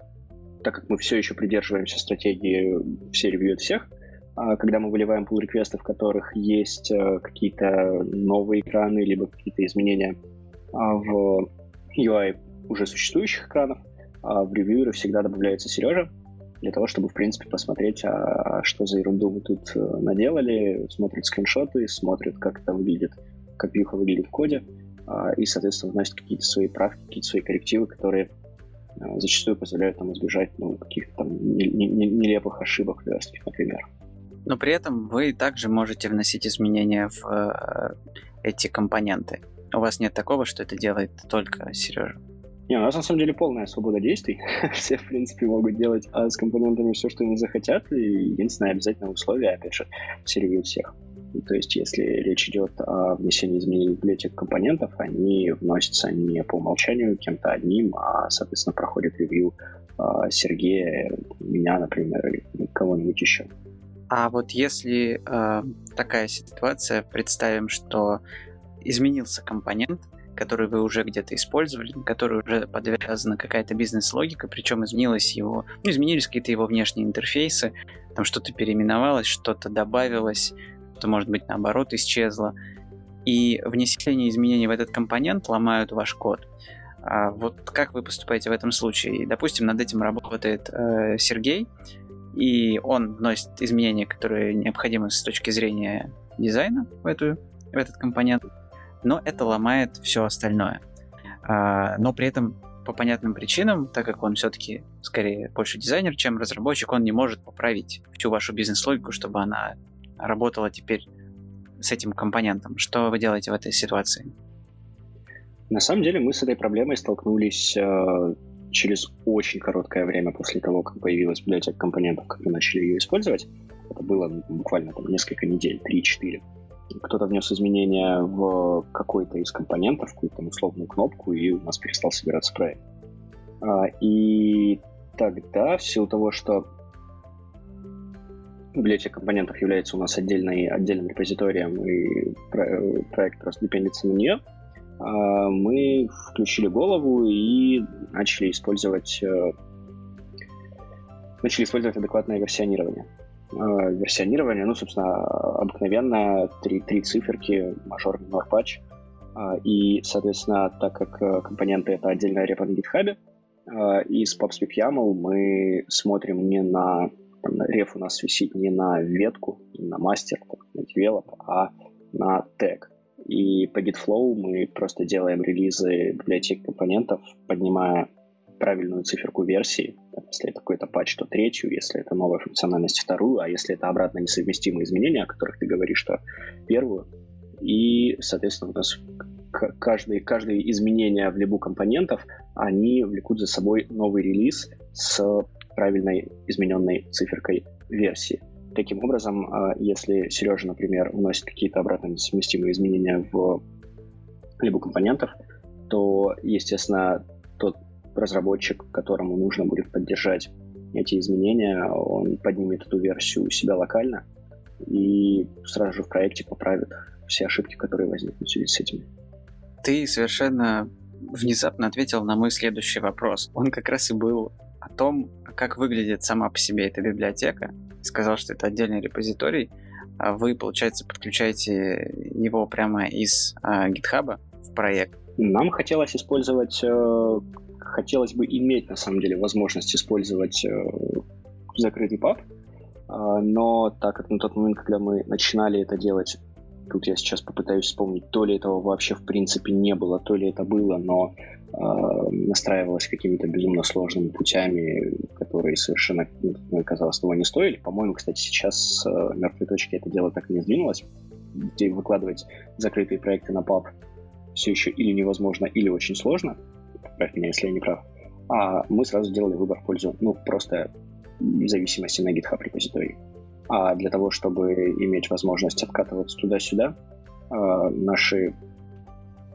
так как мы все еще придерживаемся стратегии «все ревьюют всех», а, когда мы выливаем pull реквесты в которых есть а, какие-то новые экраны, либо какие-то изменения а, в UI уже существующих экранов, а в ревьюеры всегда добавляется Сережа, для того, чтобы, в принципе, посмотреть, а что за ерунду вы тут э, наделали, смотрит скриншоты, смотрит, как это выглядит, как вьюха выглядит в коде, а, и, соответственно, вносит какие-то свои правки, какие-то свои коррективы, которые а, зачастую позволяют нам избежать ну, каких-то там не- не- не- нелепых ошибок в верстке, например. Но при этом вы также можете вносить изменения в э, эти компоненты. У вас нет такого, что это делает только Сережа. Не, у нас на самом деле полная свобода действий. все, в принципе, могут делать а, с компонентами все, что они захотят. И единственное обязательное условие, опять же, все ревьют всех. То есть, если речь идет о внесении изменений в библиотек компонентов, они вносятся не по умолчанию кем-то одним, а, соответственно, проходят ревью а, Сергея, меня, например, или кого-нибудь еще. А вот если э, такая ситуация, представим, что изменился компонент, который вы уже где-то использовали, который уже подвязана какая-то бизнес-логика, причем изменилось его, ну, изменились какие-то его внешние интерфейсы, там что-то переименовалось, что-то добавилось, что может быть наоборот исчезло. И внесение изменений в этот компонент ломают ваш код. А вот как вы поступаете в этом случае? Допустим, над этим работает э, Сергей, и он вносит изменения, которые необходимы с точки зрения дизайна в, эту, в этот компонент, но это ломает все остальное. А, но при этом по понятным причинам, так как он все-таки скорее больше дизайнер, чем разработчик, он не может поправить всю вашу бизнес-логику, чтобы она работала теперь с этим компонентом. Что вы делаете в этой ситуации? На самом деле мы с этой проблемой столкнулись э, через очень короткое время после того, как появилась библиотека компонентов, как мы начали ее использовать. Это было буквально там несколько недель, 3-4. Кто-то внес изменения в какой-то из компонентов, какую-то условную кнопку, и у нас перестал собираться проект. А, и тогда, в силу того, что библиотека компонентов является у нас отдельной, отдельным репозиторием, и проект просто депендится на нее, а, мы включили голову и начали использовать э, начали использовать адекватное версионирование. А, версионирование, ну, собственно, обыкновенное, три, три циферки, мажор, минор, патч. А, и, соответственно, так как э, компоненты — это отдельная репа на GitHub, из PubSpeak YAML мы смотрим не на... Там, реф у нас висит не на ветку, не на мастер, на develop, а на тег. И по GitFlow мы просто делаем релизы библиотек компонентов, поднимая правильную циферку версии. Если это какой-то патч, то третью, если это новая функциональность, вторую, а если это обратно несовместимые изменения, о которых ты говоришь, то первую. И, соответственно, у нас каждые, каждые изменения в либу компонентов, они влекут за собой новый релиз с правильной измененной циферкой версии. Таким образом, а, если Сережа, например, вносит какие-то обратно несовместимые изменения в либо компонентов, то, естественно, тот разработчик, которому нужно будет поддержать эти изменения, он поднимет эту версию у себя локально и сразу же в проекте поправит все ошибки, которые возникнут в связи с этим. Ты совершенно внезапно ответил на мой следующий вопрос. Он как раз и был о том, как выглядит сама по себе эта библиотека. Сказал, что это отдельный репозиторий. А вы, получается, подключаете его прямо из GitHub в проект. Нам хотелось использовать, э, хотелось бы иметь, на самом деле, возможность использовать э, закрытый паб, э, но так как на тот момент, когда мы начинали это делать, тут я сейчас попытаюсь вспомнить, то ли этого вообще в принципе не было, то ли это было, но Э, настраивалась какими-то безумно сложными путями, которые совершенно, ну, казалось, того не стоили. По-моему, кстати, сейчас э, мертвой точки это дело так и не сдвинулось. Где выкладывать закрытые проекты на паб все еще или невозможно, или очень сложно. Поправь меня, если я не прав. А мы сразу сделали выбор в пользу, ну, просто зависимости на GitHub репозитории. А для того, чтобы иметь возможность откатываться туда-сюда, э, наши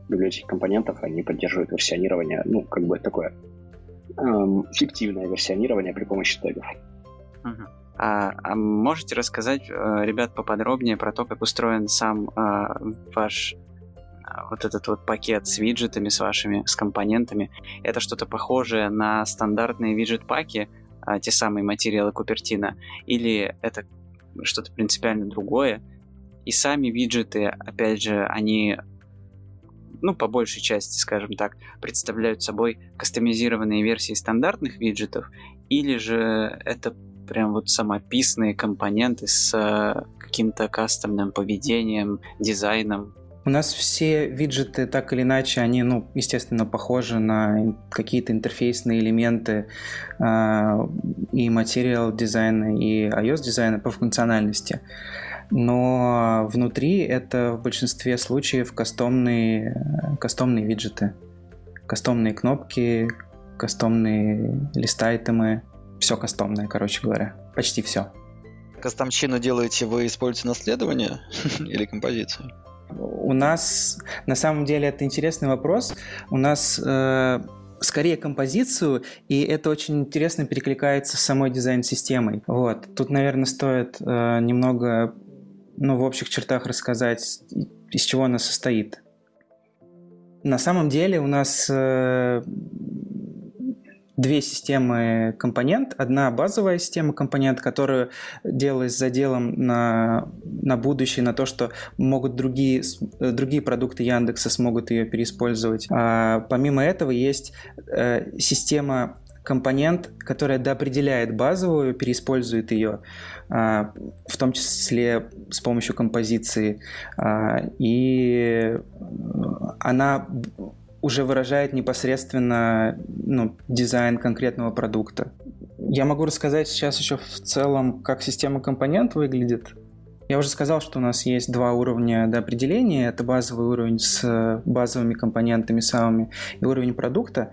библиотеки компонентов, они поддерживают версионирование, ну, как бы такое эм, фиктивное версионирование при помощи тегов. Uh-huh. А, а можете рассказать, э, ребят, поподробнее про то, как устроен сам а, ваш а, вот этот вот пакет с виджетами, с вашими, с компонентами? Это что-то похожее на стандартные виджет-паки, а, те самые материалы Купертина, или это что-то принципиально другое? И сами виджеты, опять же, они ну, по большей части, скажем так, представляют собой кастомизированные версии стандартных виджетов, или же это прям вот самописные компоненты с э, каким-то кастомным поведением, дизайном. У нас все виджеты так или иначе, они, ну, естественно, похожи на какие-то интерфейсные элементы э, и материал дизайна, и iOS дизайна по функциональности но внутри это в большинстве случаев кастомные, кастомные виджеты, кастомные кнопки, кастомные листайтемы, все кастомное, короче говоря, почти все. Кастомщину делаете вы используете наследование или композицию? У нас, на самом деле, это интересный вопрос. У нас э, скорее композицию, и это очень интересно перекликается с самой дизайн-системой. Вот. Тут, наверное, стоит э, немного ну, в общих чертах рассказать, из чего она состоит. На самом деле у нас э, две системы компонент. Одна базовая система компонент, которую делаю с заделом на, на будущее, на то, что могут другие, другие продукты Яндекса смогут ее переиспользовать. А помимо этого есть э, система компонент, который доопределяет базовую, переиспользует ее, а, в том числе с помощью композиции, а, и она уже выражает непосредственно ну, дизайн конкретного продукта. Я могу рассказать сейчас еще в целом, как система компонент выглядит. Я уже сказал, что у нас есть два уровня до определения. Это базовый уровень с базовыми компонентами самыми и уровень продукта.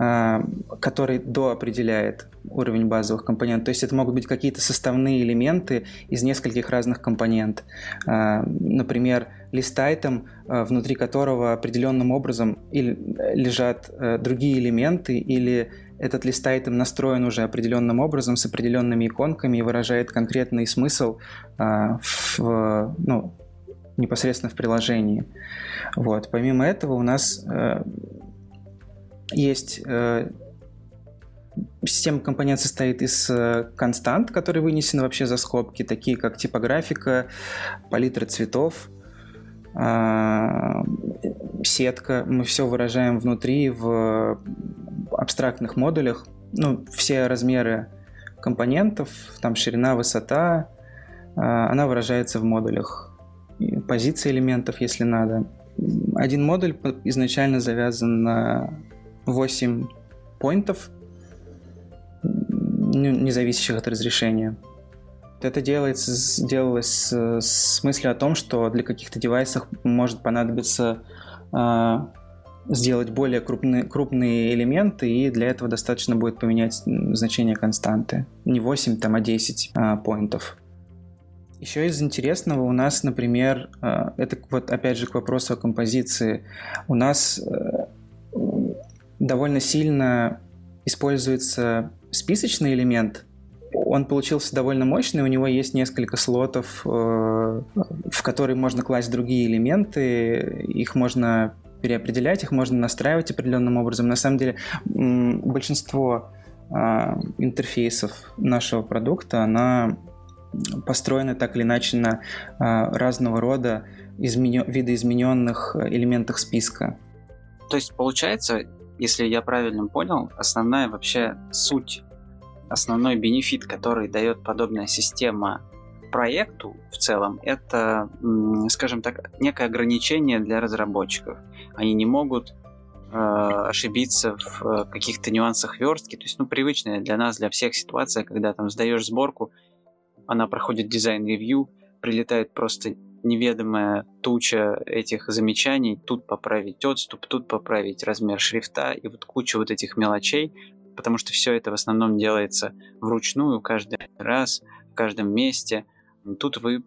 А, который доопределяет уровень базовых компонентов. То есть это могут быть какие-то составные элементы из нескольких разных компонент. А, например, лист-айтем, а, внутри которого определенным образом лежат другие элементы, или этот лист-айтем настроен уже определенным образом с определенными иконками и выражает конкретный смысл в, ну, непосредственно в приложении. Вот. Помимо этого у нас есть э, Система компонент состоит из э, констант, которые вынесены вообще за скобки, такие как типографика, палитра цветов, а, сетка. Мы все выражаем внутри в абстрактных модулях. Ну, все размеры компонентов, там ширина, высота, а, она выражается в модулях. Позиции элементов, если надо. Один модуль изначально завязан на 8 поинтов, не зависящих от разрешения. Это делается, делалось с, мыслью о том, что для каких-то девайсов может понадобиться э, сделать более крупные, крупные элементы, и для этого достаточно будет поменять значение константы. Не 8, там, а 10 э, поинтов. Еще из интересного у нас, например, э, это вот опять же к вопросу о композиции. У нас э, довольно сильно используется списочный элемент. Он получился довольно мощный, у него есть несколько слотов, э, в которые можно класть другие элементы, их можно переопределять, их можно настраивать определенным образом. На самом деле большинство а, интерфейсов нашего продукта, она построена так или иначе на а, разного рода изменё... видоизмененных элементах списка. То есть, получается, если я правильно понял, основная вообще суть, основной benefit, который дает подобная система проекту в целом, это, скажем так, некое ограничение для разработчиков. Они не могут э, ошибиться в э, каких-то нюансах верстки. То есть, ну, привычная для нас, для всех ситуация, когда там сдаешь сборку, она проходит дизайн-ревью, прилетает просто неведомая туча этих замечаний, тут поправить отступ, тут поправить размер шрифта и вот куча вот этих мелочей, потому что все это в основном делается вручную каждый раз, в каждом месте. Тут вы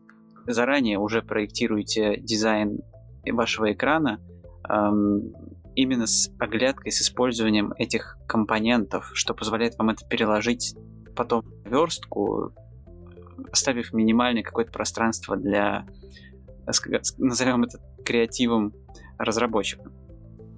заранее уже проектируете дизайн вашего экрана эм, именно с оглядкой, с использованием этих компонентов, что позволяет вам это переложить потом в верстку, оставив минимальное какое-то пространство для, назовем это креативом разработчика.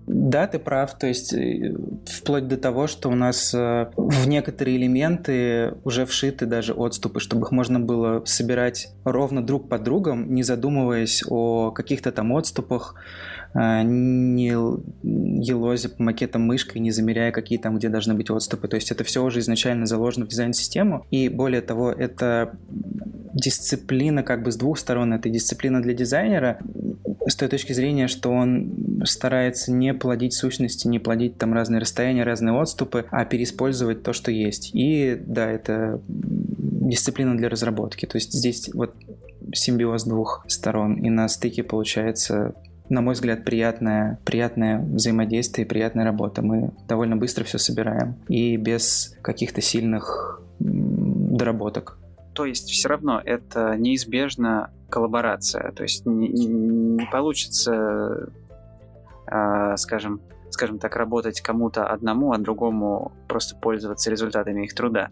Да, ты прав. То есть э, вплоть до того, что у нас э, в некоторые элементы уже вшиты даже отступы, чтобы их можно было собирать ровно друг под другом, не задумываясь о каких-то там отступах, э, не елозя по макетам мышкой, не замеряя, какие там где должны быть отступы. То есть это все уже изначально заложено в дизайн-систему. И более того, это дисциплина как бы с двух сторон. Это дисциплина для дизайнера с той точки зрения, что он старается не плодить сущности, не плодить там разные расстояния, разные отступы, а переиспользовать то, что есть. И да, это дисциплина для разработки. То есть здесь вот симбиоз двух сторон. И на стыке получается на мой взгляд, приятное, приятное взаимодействие приятная работа. Мы довольно быстро все собираем и без каких-то сильных доработок. То есть все равно это неизбежно коллаборация. То есть не, не получится, э, скажем, скажем так, работать кому-то одному, а другому просто пользоваться результатами их труда.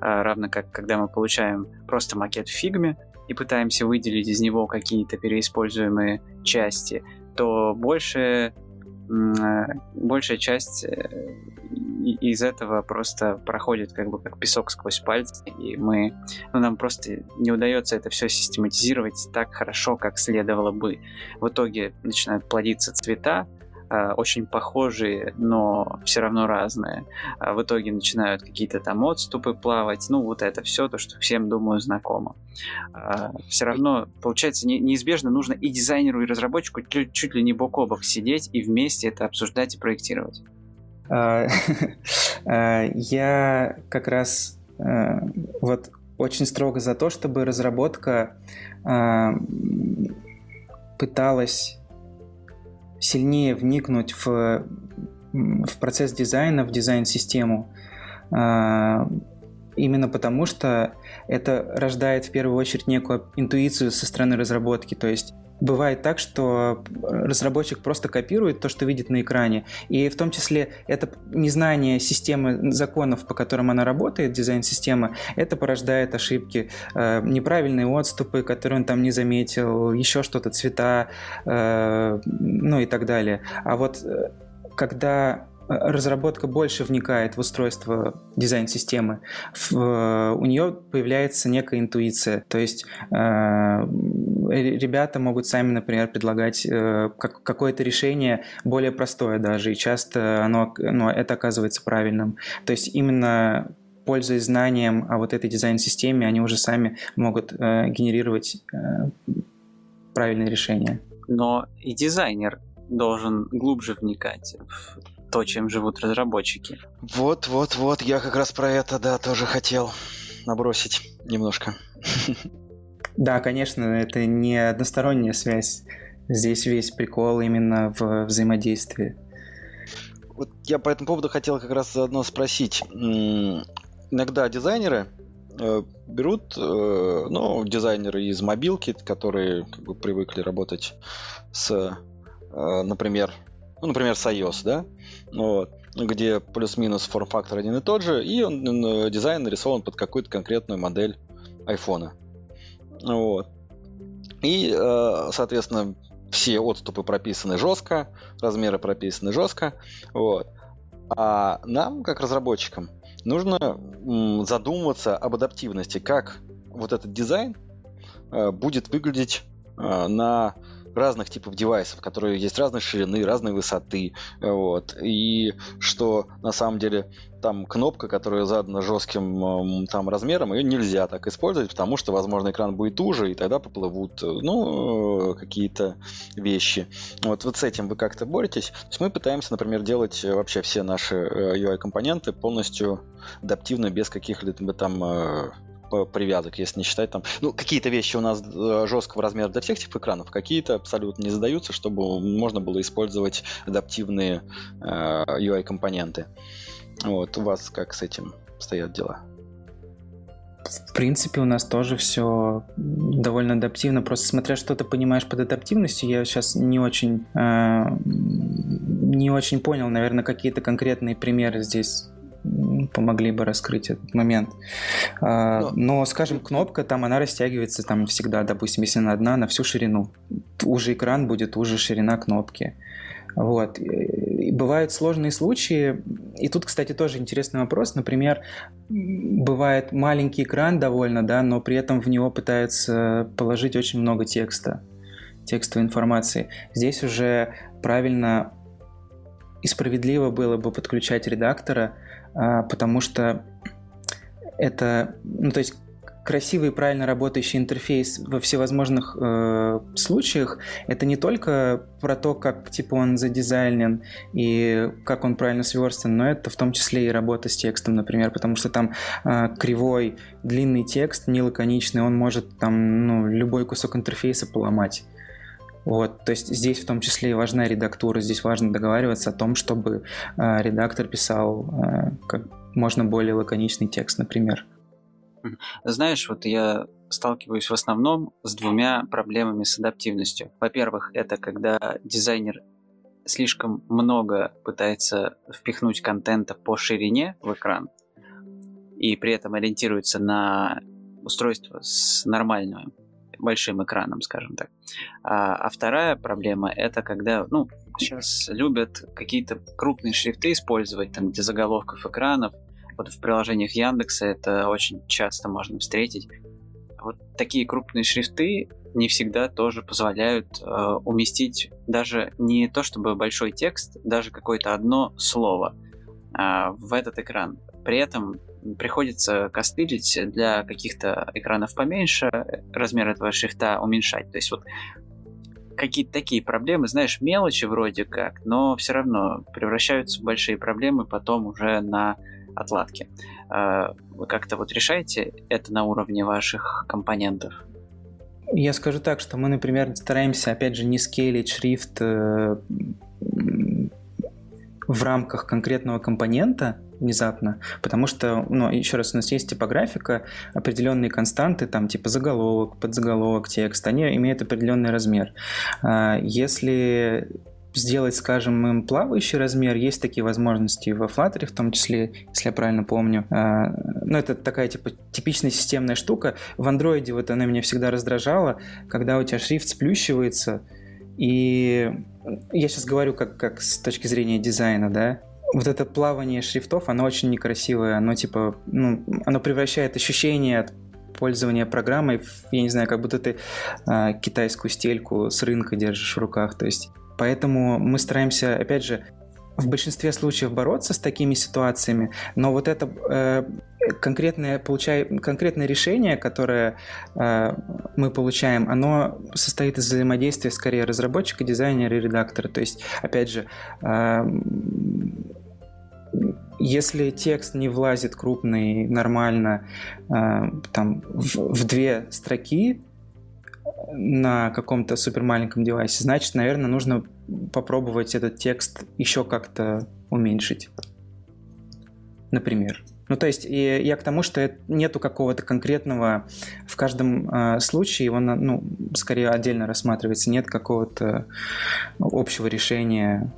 Э, равно как когда мы получаем просто макет в фигме и пытаемся выделить из него какие-то переиспользуемые части, то больше Э, большая часть э, из этого просто проходит как бы как песок сквозь пальцы, и мы, ну, нам просто не удается это все систематизировать так хорошо, как следовало бы. В итоге начинают плодиться цвета, очень похожие, но все равно разные. А в итоге начинают какие-то там отступы плавать. Ну, вот это все, то, что всем, думаю, знакомо. А, все равно, получается, не, неизбежно нужно и дизайнеру, и разработчику чуть, ли не бок о бок сидеть и вместе это обсуждать и проектировать. А, я как раз вот очень строго за то, чтобы разработка пыталась сильнее вникнуть в, в процесс дизайна, в дизайн-систему, а, именно потому что это рождает в первую очередь некую интуицию со стороны разработки. То есть бывает так, что разработчик просто копирует то, что видит на экране, и в том числе это незнание системы законов, по которым она работает, дизайн-системы, это порождает ошибки, э, неправильные отступы, которые он там не заметил, еще что-то, цвета, э, ну и так далее. А вот э, когда разработка больше вникает в устройство дизайн-системы, у нее появляется некая интуиция. То есть ребята могут сами, например, предлагать э, как, какое-то решение более простое даже, и часто оно, ну, это оказывается правильным. То есть именно пользуясь знанием о вот этой дизайн-системе, они уже сами могут э, генерировать э, правильные решения. Но и дизайнер должен глубже вникать в то, чем живут разработчики. Вот, вот, вот, я как раз про это, да, тоже хотел набросить немножко. Да, конечно, это не односторонняя связь. Здесь весь прикол именно в взаимодействии. Вот я по этому поводу хотел как раз заодно спросить. Иногда дизайнеры э, берут, э, ну, дизайнеры из мобилки, которые как бы привыкли работать с, э, например, ну, например, с iOS, да, вот, где плюс-минус форм-фактор один и тот же, и он, дизайн нарисован под какую-то конкретную модель айфона. Вот. И, э, соответственно, все отступы прописаны жестко, размеры прописаны жестко. Вот. А нам, как разработчикам, нужно задумываться об адаптивности, как вот этот дизайн э, будет выглядеть э, на разных типов девайсов, которые есть разной ширины, разной высоты, вот, и что на самом деле там кнопка, которая задана жестким там размером, ее нельзя так использовать, потому что, возможно, экран будет уже, и тогда поплывут, ну, какие-то вещи. Вот, вот с этим вы как-то боретесь. То есть мы пытаемся, например, делать вообще все наши UI-компоненты э, полностью адаптивно, без каких-либо там э, привязок, если не считать там... Ну, какие-то вещи у нас э, жесткого размера для всех типов экранов, какие-то абсолютно не задаются, чтобы можно было использовать адаптивные э, UI-компоненты. Вот, у вас как с этим стоят дела? В принципе, у нас тоже все довольно адаптивно. Просто смотря что ты понимаешь под адаптивностью, я сейчас не очень э, не очень понял, наверное, какие-то конкретные примеры здесь помогли бы раскрыть этот момент. А, но, но скажем, кнопка там, она растягивается там всегда, допустим, если она одна, на всю ширину. Уже экран будет, уже ширина кнопки. Вот. И бывают сложные случаи, и тут, кстати, тоже интересный вопрос. Например, бывает маленький экран довольно, да, но при этом в него пытаются положить очень много текста, текстовой информации. Здесь уже правильно и справедливо было бы подключать редактора, потому что это, ну то есть красивый и правильно работающий интерфейс во всевозможных э, случаях это не только про то, как типа он задизайнен и как он правильно сверстан, но это в том числе и работа с текстом, например, потому что там э, кривой длинный текст, не лаконичный, он может там ну, любой кусок интерфейса поломать. Вот, то есть здесь в том числе и важна редактура, здесь важно договариваться о том, чтобы э, редактор писал э, как можно более лаконичный текст, например. Знаешь, вот я сталкиваюсь в основном с двумя проблемами с адаптивностью. Во-первых, это когда дизайнер слишком много пытается впихнуть контента по ширине в экран и при этом ориентируется на устройство с нормальным большим экраном, скажем так. А, а вторая проблема это когда, ну, сейчас любят какие-то крупные шрифты использовать, там, для заголовков экранов. Вот в приложениях Яндекса это очень часто можно встретить. Вот такие крупные шрифты не всегда тоже позволяют э, уместить даже не то чтобы большой текст, даже какое-то одно слово э, в этот экран. При этом приходится костылить для каких-то экранов поменьше, размер этого шрифта уменьшать. То есть вот какие-то такие проблемы, знаешь, мелочи вроде как, но все равно превращаются в большие проблемы потом уже на отладке. Э, вы как-то вот решаете это на уровне ваших компонентов? Я скажу так, что мы, например, стараемся, опять же, не скейлить шрифт э, в рамках конкретного компонента внезапно, потому что, ну, еще раз, у нас есть типографика, определенные константы, там, типа заголовок, подзаголовок, текст, они имеют определенный размер. А, если сделать, скажем, им плавающий размер. Есть такие возможности во Flutter, в том числе, если я правильно помню. А, ну, это такая типа типичная системная штука. В Android вот она меня всегда раздражала, когда у тебя шрифт сплющивается, и я сейчас говорю как, как с точки зрения дизайна, да, вот это плавание шрифтов, оно очень некрасивое, оно типа, ну, оно превращает ощущение от пользования программой, я не знаю, как будто ты э, китайскую стельку с рынка держишь в руках, то есть Поэтому мы стараемся, опять же, в большинстве случаев бороться с такими ситуациями, но вот это э, конкретное, получай, конкретное решение, которое э, мы получаем, оно состоит из взаимодействия скорее разработчика, дизайнера и редактора. То есть, опять же, э, если текст не влазит крупный нормально э, там, в, две строки, на каком-то супер маленьком девайсе, значит, наверное, нужно попробовать этот текст еще как-то уменьшить. Например. Ну, то есть, и я к тому, что нету какого-то конкретного в каждом э, случае, он, ну, скорее отдельно рассматривается, нет какого-то общего решения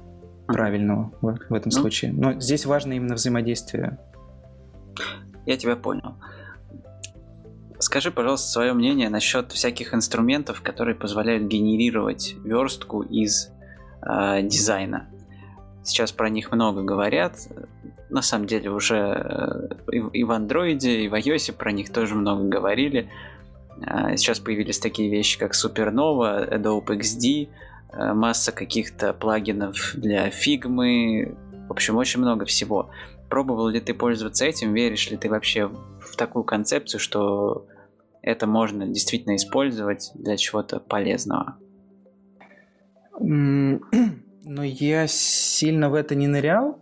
правильного в, в этом ну, случае. Но здесь важно именно взаимодействие. Я тебя понял. Скажи, пожалуйста, свое мнение насчет всяких инструментов, которые позволяют генерировать верстку из э, дизайна. Сейчас про них много говорят. На самом деле уже э, и, в андроиде, и в iOS про них тоже много говорили. Э, сейчас появились такие вещи, как Supernova, Adobe XD, масса каких-то плагинов для Figma. В общем, очень много всего. Пробовал ли ты пользоваться этим? Веришь ли ты вообще в такую концепцию, что это можно действительно использовать для чего-то полезного? Но я сильно в это не нырял.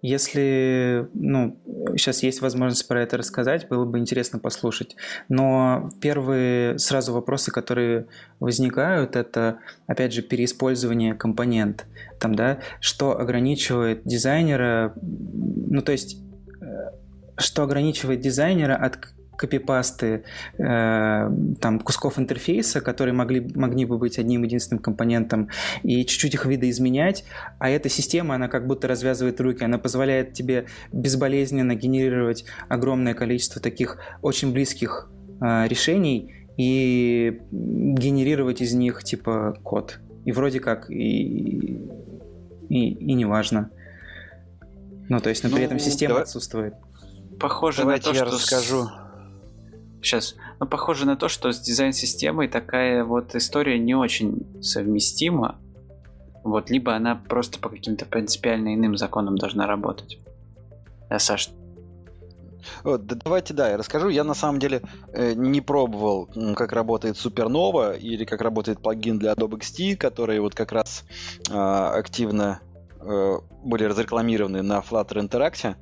Если, ну, сейчас есть возможность про это рассказать, было бы интересно послушать. Но первые сразу вопросы, которые возникают, это, опять же, переиспользование компонент. Там, да, что ограничивает дизайнера, ну, то есть, э, что ограничивает дизайнера от копипасты э, там, кусков интерфейса, которые могли, могли бы быть одним единственным компонентом, и чуть-чуть их видоизменять, а эта система, она как будто развязывает руки, она позволяет тебе безболезненно генерировать огромное количество таких очень близких э, решений и генерировать из них типа код. И вроде как и, и, и не важно. Ну, то есть, но ну, при этом система давай... отсутствует. Похоже Давайте на то, я что расскажу. Сейчас. Но похоже на то, что с дизайн-системой такая вот история не очень совместима. Вот, либо она просто по каким-то принципиально иным законам должна работать. А, Саш, да, давайте, да, я расскажу. Я на самом деле э, не пробовал, как работает Supernova или как работает плагин для Adobe XD, которые вот как раз э, активно э, были разрекламированы на Flutter Interact.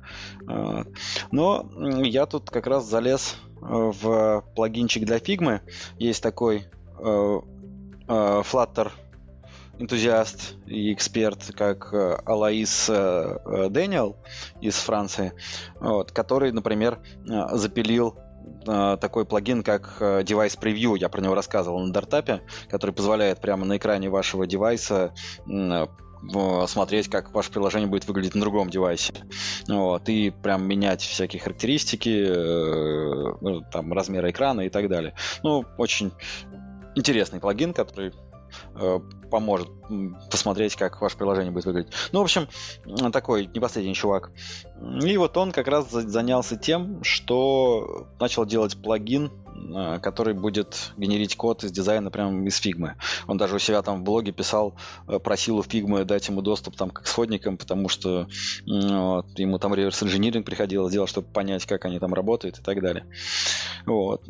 Э, но я тут как раз залез в плагинчик для Figma. Есть такой э, э, Flutter энтузиаст и эксперт, как э, Алаис э, Дэниел из Франции, вот, который, например, э, запилил такой плагин, как Device Preview, я про него рассказывал на Дартапе, который позволяет прямо на экране вашего девайса смотреть, как ваше приложение будет выглядеть на другом девайсе. Вот, и прям менять всякие характеристики, э, ну, там, размеры экрана и так далее. Ну, очень интересный плагин, который поможет посмотреть, как ваше приложение будет выглядеть. Ну, в общем, такой не последний чувак. И вот он как раз занялся тем, что начал делать плагин, э, который будет генерить код из дизайна прямо из фигмы. Он даже у себя там в блоге писал, э, просил у фигмы дать ему доступ там к исходникам, потому что вот, ему там реверс-инжиниринг приходилось делать, чтобы понять, как они там работают и так далее. Вот.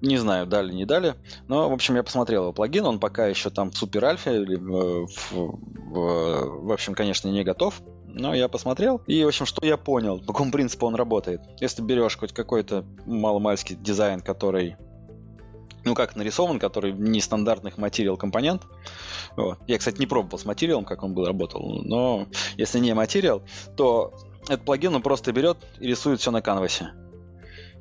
Не знаю, дали, не дали. Но, в общем, я посмотрел его плагин. Он пока еще там в супер альфе. Или в, в, в, общем, конечно, не готов. Но я посмотрел. И, в общем, что я понял, по какому принципу он работает. Если берешь хоть какой-то маломальский дизайн, который ну, как нарисован, который нестандартных материал компонент. Вот. Я, кстати, не пробовал с материалом, как он был работал, но если не материал, то этот плагин он просто берет и рисует все на канвасе.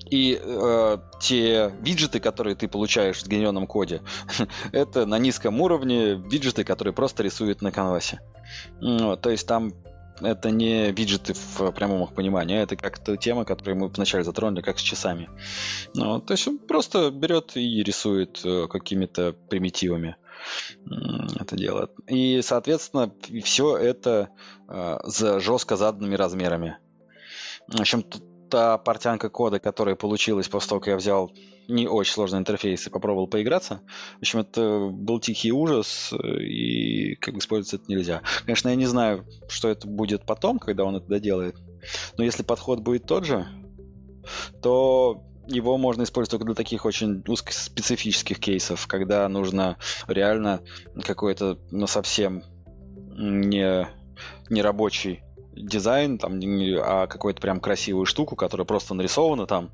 И э, те виджеты, которые ты получаешь в сгенеренном коде, это на низком уровне виджеты, которые просто рисуют на канвасе. Ну, то есть там это не виджеты в прямом их понимании, а это как-то тема, которую мы вначале затронули, как с часами. Ну, то есть он просто берет и рисует э, какими-то примитивами это делает. И, соответственно, все это э, за жестко заданными размерами. В общем, та портянка кода, которая получилась после того, как я взял не очень сложный интерфейс и попробовал поиграться. В общем, это был тихий ужас, и как бы использовать это нельзя. Конечно, я не знаю, что это будет потом, когда он это доделает. Но если подход будет тот же, то его можно использовать только для таких очень узкоспецифических кейсов, когда нужно реально какой-то, ну, совсем не, не рабочий дизайн, там, а какую-то прям красивую штуку, которая просто нарисована там,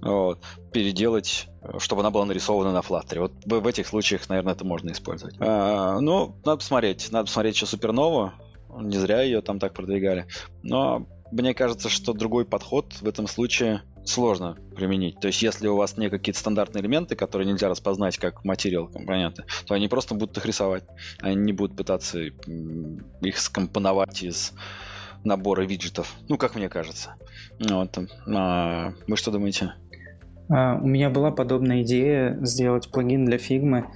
вот, переделать, чтобы она была нарисована на Flutter. Вот в этих случаях, наверное, это можно использовать. А, ну, надо посмотреть. Надо посмотреть еще Супернову. Не зря ее там так продвигали. Но мне кажется, что другой подход в этом случае сложно применить. То есть, если у вас не какие-то стандартные элементы, которые нельзя распознать как материал компоненты, то они просто будут их рисовать. Они не будут пытаться их скомпоновать из набора виджетов. Ну, как мне кажется. Вот. А, вы что думаете? А, у меня была подобная идея сделать плагин для фигмы,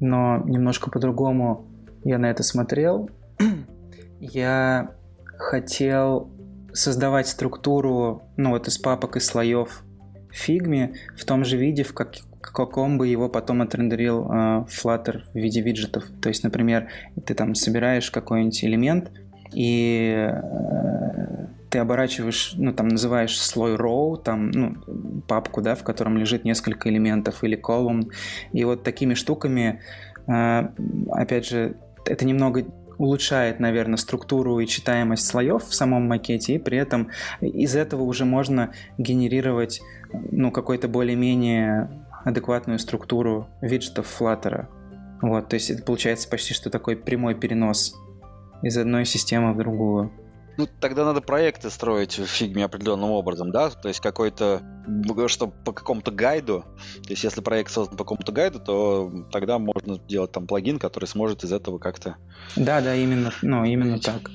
но немножко по-другому я на это смотрел. я хотел создавать структуру, ну вот из папок и слоев в фигме в том же виде, в как, каком бы его потом отрендерил э, Flutter в виде виджетов. То есть, например, ты там собираешь какой-нибудь элемент, и э, ты оборачиваешь, ну, там, называешь слой row, там, ну, папку, да, в котором лежит несколько элементов, или column, и вот такими штуками, э, опять же, это немного улучшает, наверное, структуру и читаемость слоев в самом макете, и при этом из этого уже можно генерировать, ну, какой-то более-менее адекватную структуру виджетов Flutter. Вот, то есть это получается почти что такой прямой перенос из одной системы в другую. Ну, тогда надо проекты строить в фигме определенным образом, да? То есть какой-то, что по какому-то гайду, то есть если проект создан по какому-то гайду, то тогда можно делать там плагин, который сможет из этого как-то... Да, да, именно, ну, именно так.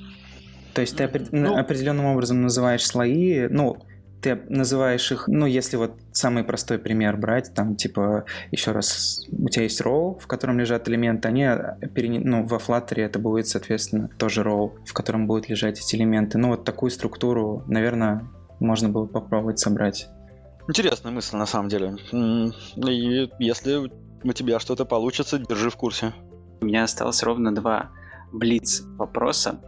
То есть ты ну, определенным образом называешь слои, ну, ты называешь их, ну, если вот самый простой пример брать, там, типа, еще раз, у тебя есть row, в котором лежат элементы, они, перене... ну, во Flutter это будет, соответственно, тоже row, в котором будут лежать эти элементы. Ну, вот такую структуру, наверное, можно было попробовать собрать. Интересная мысль, на самом деле. И если у тебя что-то получится, держи в курсе. У меня осталось ровно два блиц вопроса.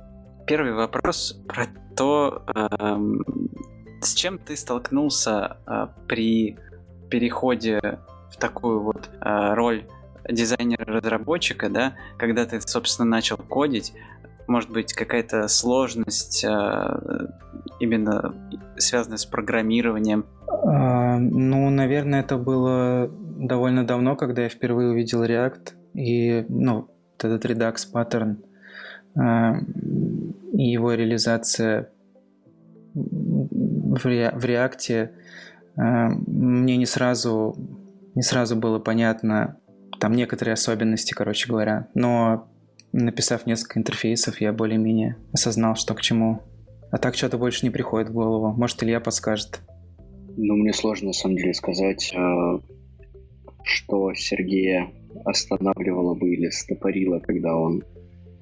Первый вопрос про то, эм, с чем ты столкнулся э, при переходе в такую вот э, роль дизайнера-разработчика, да, когда ты, собственно, начал кодить, может быть, какая-то сложность э, именно связанная с программированием? А, ну, наверное, это было довольно давно, когда я впервые увидел React и, ну, этот Redux паттерн э, и его реализация в, ре, в реакте э, мне не сразу, не сразу было понятно там некоторые особенности, короче говоря. Но написав несколько интерфейсов, я более-менее осознал, что к чему. А так что-то больше не приходит в голову. Может, Илья подскажет. Ну, мне сложно, на самом деле, сказать. Э, что Сергея останавливало бы или стопорило, когда он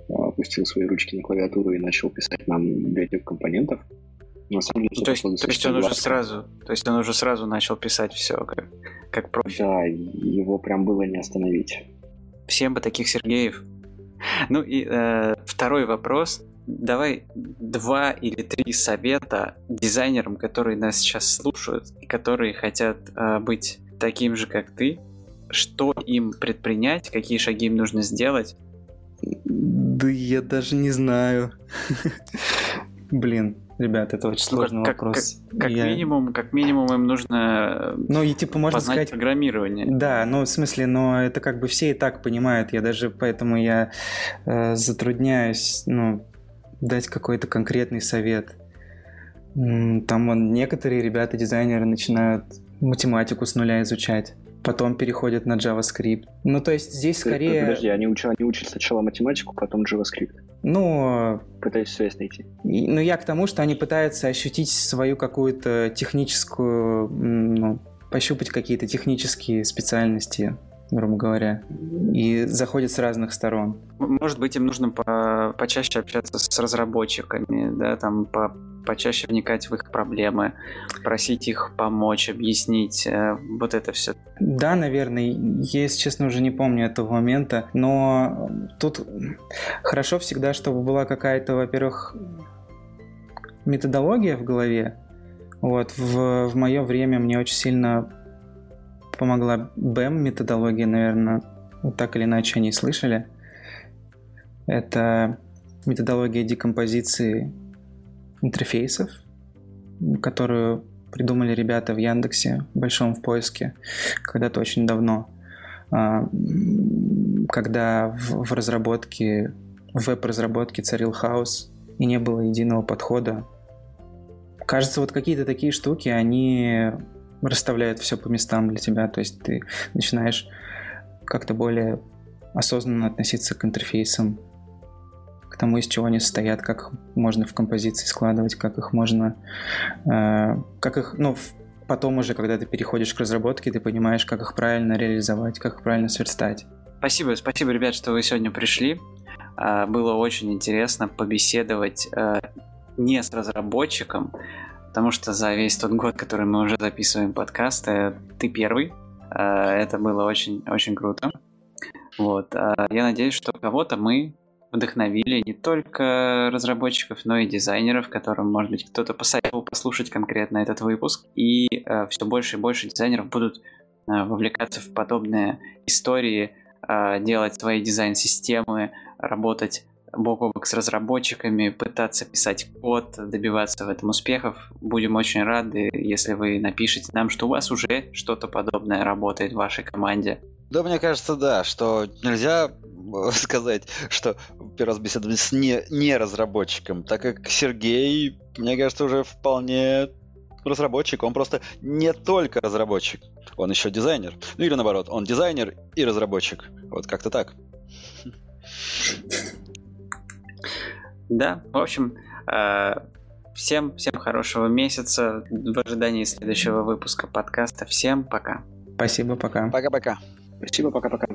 а, опустил свои ручки на клавиатуру и начал писать нам библиотеку компонентов. На самом деле, то есть, то есть он уже сразу, то есть он уже сразу начал писать все как, как профи. Да, его прям было не остановить. Всем бы таких Сергеев. Ну и э, второй вопрос. Давай два или три совета дизайнерам, которые нас сейчас слушают и которые хотят э, быть таким же, как ты. Что им предпринять, какие шаги им нужно сделать? Да я даже не знаю. Блин, ребят, это очень ну, сложный как, вопрос. Как, как, я... минимум, как минимум им нужно ну, и, типа, можно сказать, программирование. Да, ну в смысле, но это как бы все и так понимают. Я даже поэтому я э, затрудняюсь, ну, дать какой-то конкретный совет. Там вон, некоторые ребята, дизайнеры, начинают математику с нуля изучать потом переходят на JavaScript. Ну, то есть здесь скорее... Подожди, они, уч... они учат сначала математику, потом JavaScript. Ну... Пытаюсь связь найти. И, ну, я к тому, что они пытаются ощутить свою какую-то техническую... Ну, пощупать какие-то технические специальности грубо говоря, и заходят с разных сторон. Может быть, им нужно по почаще общаться с разработчиками, да, там по почаще вникать в их проблемы, просить их помочь, объяснить э, вот это все. Да, наверное, я, если честно, уже не помню этого момента, но тут хорошо всегда, чтобы была какая-то, во-первых, методология в голове. Вот, в, в мое время мне очень сильно помогла BEM методология, наверное, вот так или иначе они слышали. Это методология декомпозиции интерфейсов, которую придумали ребята в Яндексе, большом в поиске, когда-то очень давно, а, когда в, в разработке, в веб-разработке царил хаос и не было единого подхода. Кажется, вот какие-то такие штуки, они расставляют все по местам для тебя, то есть ты начинаешь как-то более осознанно относиться к интерфейсам, к тому, из чего они состоят, как можно в композиции складывать, как их можно, э, как их, ну, потом уже, когда ты переходишь к разработке, ты понимаешь, как их правильно реализовать, как их правильно сверстать. Спасибо, спасибо, ребят, что вы сегодня пришли. Э, было очень интересно побеседовать э, не с разработчиком, потому что за весь тот год, который мы уже записываем подкасты, ты первый. Э, это было очень, очень круто. Вот. Э, я надеюсь, что кого-то мы вдохновили не только разработчиков, но и дизайнеров, которым, может быть, кто-то посоветовал послушать конкретно этот выпуск. И э, все больше и больше дизайнеров будут э, вовлекаться в подобные истории, э, делать свои дизайн-системы, работать бок о бок с разработчиками, пытаться писать код, добиваться в этом успехов. Будем очень рады, если вы напишите нам, что у вас уже что-то подобное работает в вашей команде. Да, мне кажется, да, что нельзя сказать, что первый раз беседовали с не, не разработчиком, так как Сергей, мне кажется, уже вполне разработчик, он просто не только разработчик, он еще дизайнер. Ну или наоборот, он дизайнер и разработчик. Вот как-то так. Да, в общем, э, всем, всем хорошего месяца в ожидании следующего выпуска подкаста. Всем пока. Спасибо, пока. Пока-пока. Спасибо, пока-пока.